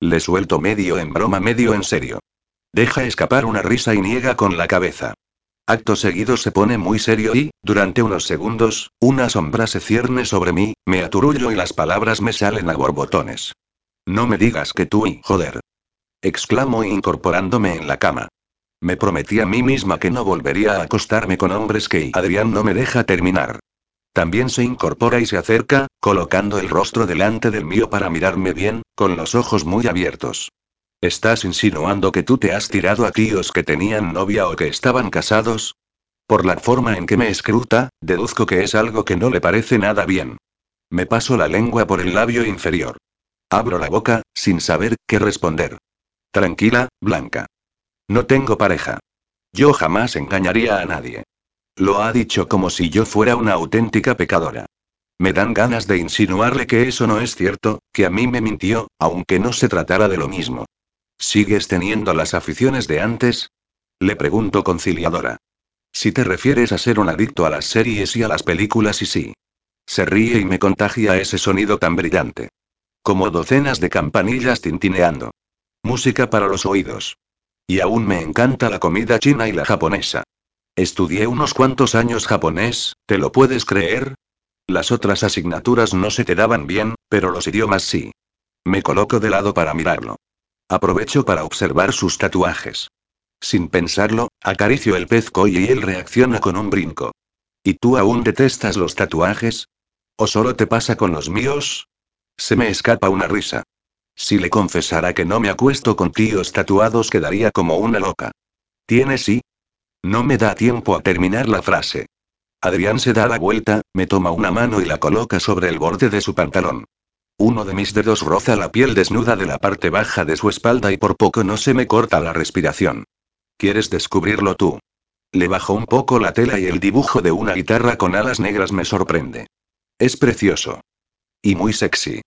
Le suelto medio en broma, medio en serio. Deja escapar una risa y niega con la cabeza. Acto seguido se pone muy serio y, durante unos segundos, una sombra se cierne sobre mí, me aturullo y las palabras me salen a borbotones. No me digas que tú y joder. Exclamo incorporándome en la cama. Me prometí a mí misma que no volvería a acostarme con hombres que Adrián no me deja terminar. También se incorpora y se acerca, colocando el rostro delante del mío para mirarme bien, con los ojos muy abiertos. ¿Estás insinuando que tú te has tirado a tíos que tenían novia o que estaban casados? Por la forma en que me escruta, deduzco que es algo que no le parece nada bien. Me paso la lengua por el labio inferior. Abro la boca, sin saber qué responder. Tranquila, Blanca. No tengo pareja. Yo jamás engañaría a nadie. Lo ha dicho como si yo fuera una auténtica pecadora. Me dan ganas de insinuarle que eso no es cierto, que a mí me mintió, aunque no se tratara de lo mismo. ¿Sigues teniendo las aficiones de antes? Le pregunto conciliadora. Si te refieres a ser un adicto a las series y a las películas y sí. Se ríe y me contagia ese sonido tan brillante. Como docenas de campanillas tintineando. Música para los oídos. Y aún me encanta la comida china y la japonesa. Estudié unos cuantos años japonés, ¿te lo puedes creer? Las otras asignaturas no se te daban bien, pero los idiomas sí. Me coloco de lado para mirarlo. Aprovecho para observar sus tatuajes. Sin pensarlo, acaricio el pez y él reacciona con un brinco. ¿Y tú aún detestas los tatuajes? ¿O solo te pasa con los míos? Se me escapa una risa. Si le confesara que no me acuesto con tíos tatuados quedaría como una loca. ¿Tienes sí? No me da tiempo a terminar la frase. Adrián se da la vuelta, me toma una mano y la coloca sobre el borde de su pantalón. Uno de mis dedos roza la piel desnuda de la parte baja de su espalda y por poco no se me corta la respiración. ¿Quieres descubrirlo tú? Le bajo un poco la tela y el dibujo de una guitarra con alas negras me sorprende. Es precioso. Y muy sexy.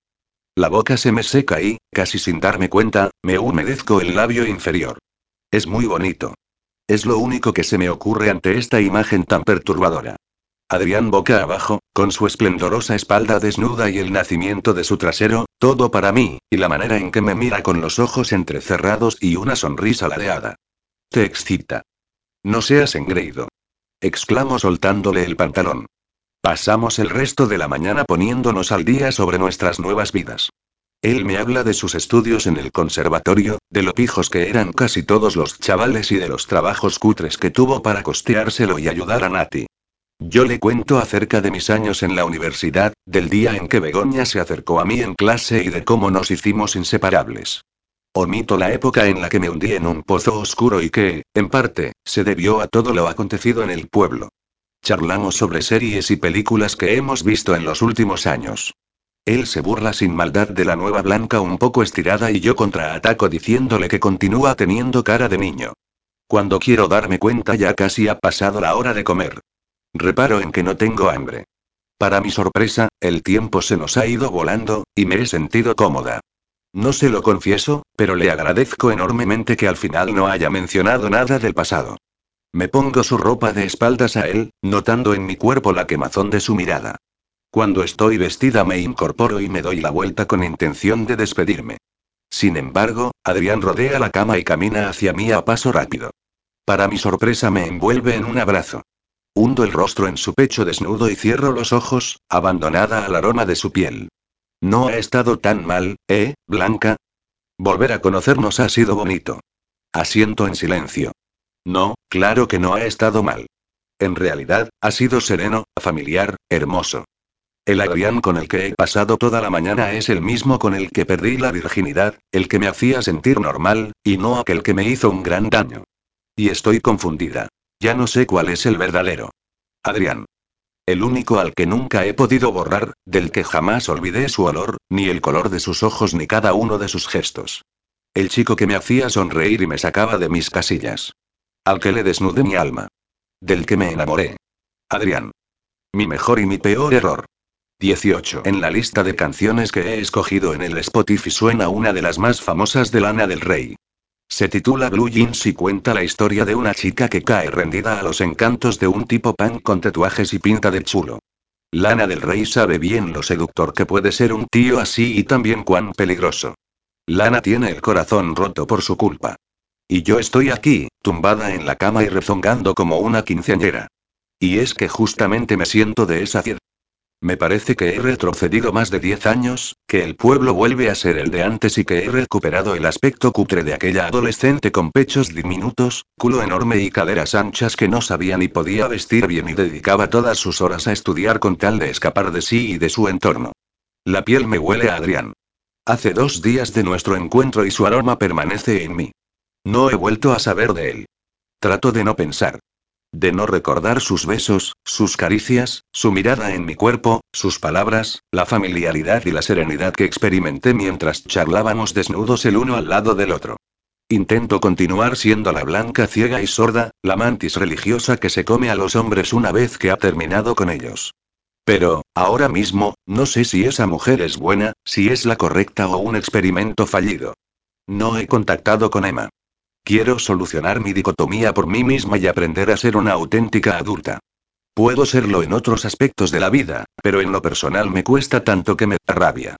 La boca se me seca y, casi sin darme cuenta, me humedezco el labio inferior. Es muy bonito. Es lo único que se me ocurre ante esta imagen tan perturbadora. Adrián boca abajo, con su esplendorosa espalda desnuda y el nacimiento de su trasero, todo para mí, y la manera en que me mira con los ojos entrecerrados y una sonrisa ladeada. Te excita. No seas engreído. Exclamo soltándole el pantalón. Pasamos el resto de la mañana poniéndonos al día sobre nuestras nuevas vidas. Él me habla de sus estudios en el conservatorio, de lo pijos que eran casi todos los chavales y de los trabajos cutres que tuvo para costeárselo y ayudar a Nati. Yo le cuento acerca de mis años en la universidad, del día en que Begoña se acercó a mí en clase y de cómo nos hicimos inseparables. Omito la época en la que me hundí en un pozo oscuro y que, en parte, se debió a todo lo acontecido en el pueblo. Charlamos sobre series y películas que hemos visto en los últimos años. Él se burla sin maldad de la nueva blanca un poco estirada y yo contraataco diciéndole que continúa teniendo cara de niño. Cuando quiero darme cuenta ya casi ha pasado la hora de comer. Reparo en que no tengo hambre. Para mi sorpresa, el tiempo se nos ha ido volando, y me he sentido cómoda. No se lo confieso, pero le agradezco enormemente que al final no haya mencionado nada del pasado. Me pongo su ropa de espaldas a él, notando en mi cuerpo la quemazón de su mirada. Cuando estoy vestida me incorporo y me doy la vuelta con intención de despedirme. Sin embargo, Adrián rodea la cama y camina hacia mí a paso rápido. Para mi sorpresa me envuelve en un abrazo. Hundo el rostro en su pecho desnudo y cierro los ojos, abandonada al aroma de su piel. No ha estado tan mal, ¿eh, Blanca? Volver a conocernos ha sido bonito. Asiento en silencio. No, claro que no ha estado mal. En realidad, ha sido sereno, familiar, hermoso. El Adrián con el que he pasado toda la mañana es el mismo con el que perdí la virginidad, el que me hacía sentir normal, y no aquel que me hizo un gran daño. Y estoy confundida. Ya no sé cuál es el verdadero. Adrián. El único al que nunca he podido borrar, del que jamás olvidé su olor, ni el color de sus ojos ni cada uno de sus gestos. El chico que me hacía sonreír y me sacaba de mis casillas. Al que le desnudé mi alma. Del que me enamoré. Adrián. Mi mejor y mi peor error. 18. En la lista de canciones que he escogido en el Spotify suena una de las más famosas de Lana del Rey. Se titula Blue Jeans y cuenta la historia de una chica que cae rendida a los encantos de un tipo punk con tatuajes y pinta de chulo. Lana del Rey sabe bien lo seductor que puede ser un tío así y también cuán peligroso. Lana tiene el corazón roto por su culpa. Y yo estoy aquí, tumbada en la cama y rezongando como una quinceañera. Y es que justamente me siento de esa ciudad. Me parece que he retrocedido más de 10 años, que el pueblo vuelve a ser el de antes y que he recuperado el aspecto cutre de aquella adolescente con pechos diminutos, culo enorme y caderas anchas que no sabía ni podía vestir bien y dedicaba todas sus horas a estudiar con tal de escapar de sí y de su entorno. La piel me huele a Adrián. Hace dos días de nuestro encuentro y su aroma permanece en mí. No he vuelto a saber de él. Trato de no pensar. De no recordar sus besos, sus caricias, su mirada en mi cuerpo, sus palabras, la familiaridad y la serenidad que experimenté mientras charlábamos desnudos el uno al lado del otro. Intento continuar siendo la blanca ciega y sorda, la mantis religiosa que se come a los hombres una vez que ha terminado con ellos. Pero, ahora mismo, no sé si esa mujer es buena, si es la correcta o un experimento fallido. No he contactado con Emma. Quiero solucionar mi dicotomía por mí misma y aprender a ser una auténtica adulta. Puedo serlo en otros aspectos de la vida, pero en lo personal me cuesta tanto que me da rabia.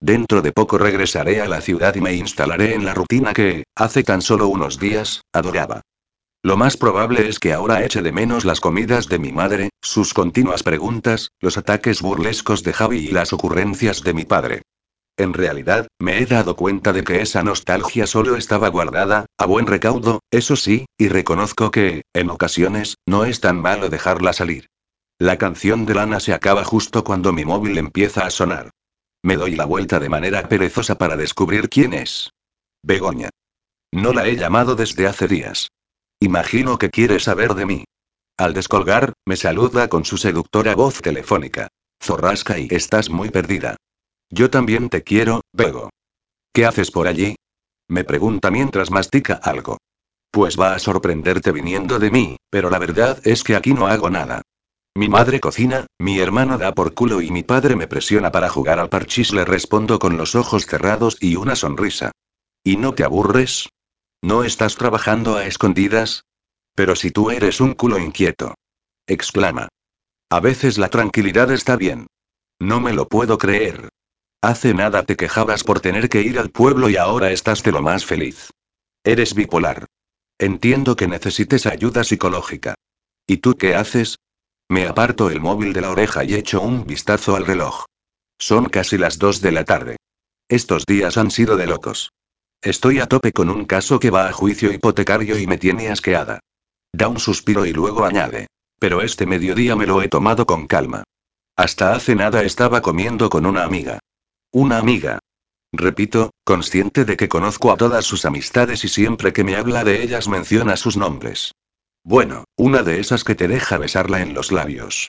Dentro de poco regresaré a la ciudad y me instalaré en la rutina que, hace tan solo unos días, adoraba. Lo más probable es que ahora eche de menos las comidas de mi madre, sus continuas preguntas, los ataques burlescos de Javi y las ocurrencias de mi padre. En realidad, me he dado cuenta de que esa nostalgia solo estaba guardada, a buen recaudo, eso sí, y reconozco que, en ocasiones, no es tan malo dejarla salir. La canción de Lana se acaba justo cuando mi móvil empieza a sonar. Me doy la vuelta de manera perezosa para descubrir quién es. Begoña. No la he llamado desde hace días. Imagino que quiere saber de mí. Al descolgar, me saluda con su seductora voz telefónica. Zorrasca y estás muy perdida. Yo también te quiero, Bego. ¿Qué haces por allí? Me pregunta mientras mastica algo. Pues va a sorprenderte viniendo de mí, pero la verdad es que aquí no hago nada. Mi madre cocina, mi hermano da por culo y mi padre me presiona para jugar al parchís, le respondo con los ojos cerrados y una sonrisa. ¿Y no te aburres? ¿No estás trabajando a escondidas? Pero si tú eres un culo inquieto. Exclama. A veces la tranquilidad está bien. No me lo puedo creer. Hace nada te quejabas por tener que ir al pueblo y ahora estás de lo más feliz. Eres bipolar. Entiendo que necesites ayuda psicológica. ¿Y tú qué haces? Me aparto el móvil de la oreja y echo un vistazo al reloj. Son casi las dos de la tarde. Estos días han sido de locos. Estoy a tope con un caso que va a juicio hipotecario y me tiene asqueada. Da un suspiro y luego añade. Pero este mediodía me lo he tomado con calma. Hasta hace nada estaba comiendo con una amiga. Una amiga. Repito, consciente de que conozco a todas sus amistades y siempre que me habla de ellas menciona sus nombres. Bueno, una de esas que te deja besarla en los labios.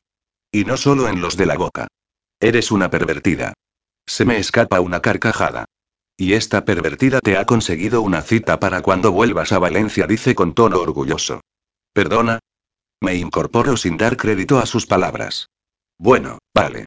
Y no solo en los de la boca. Eres una pervertida. Se me escapa una carcajada. Y esta pervertida te ha conseguido una cita para cuando vuelvas a Valencia, dice con tono orgulloso. ¿Perdona? Me incorporo sin dar crédito a sus palabras. Bueno, vale.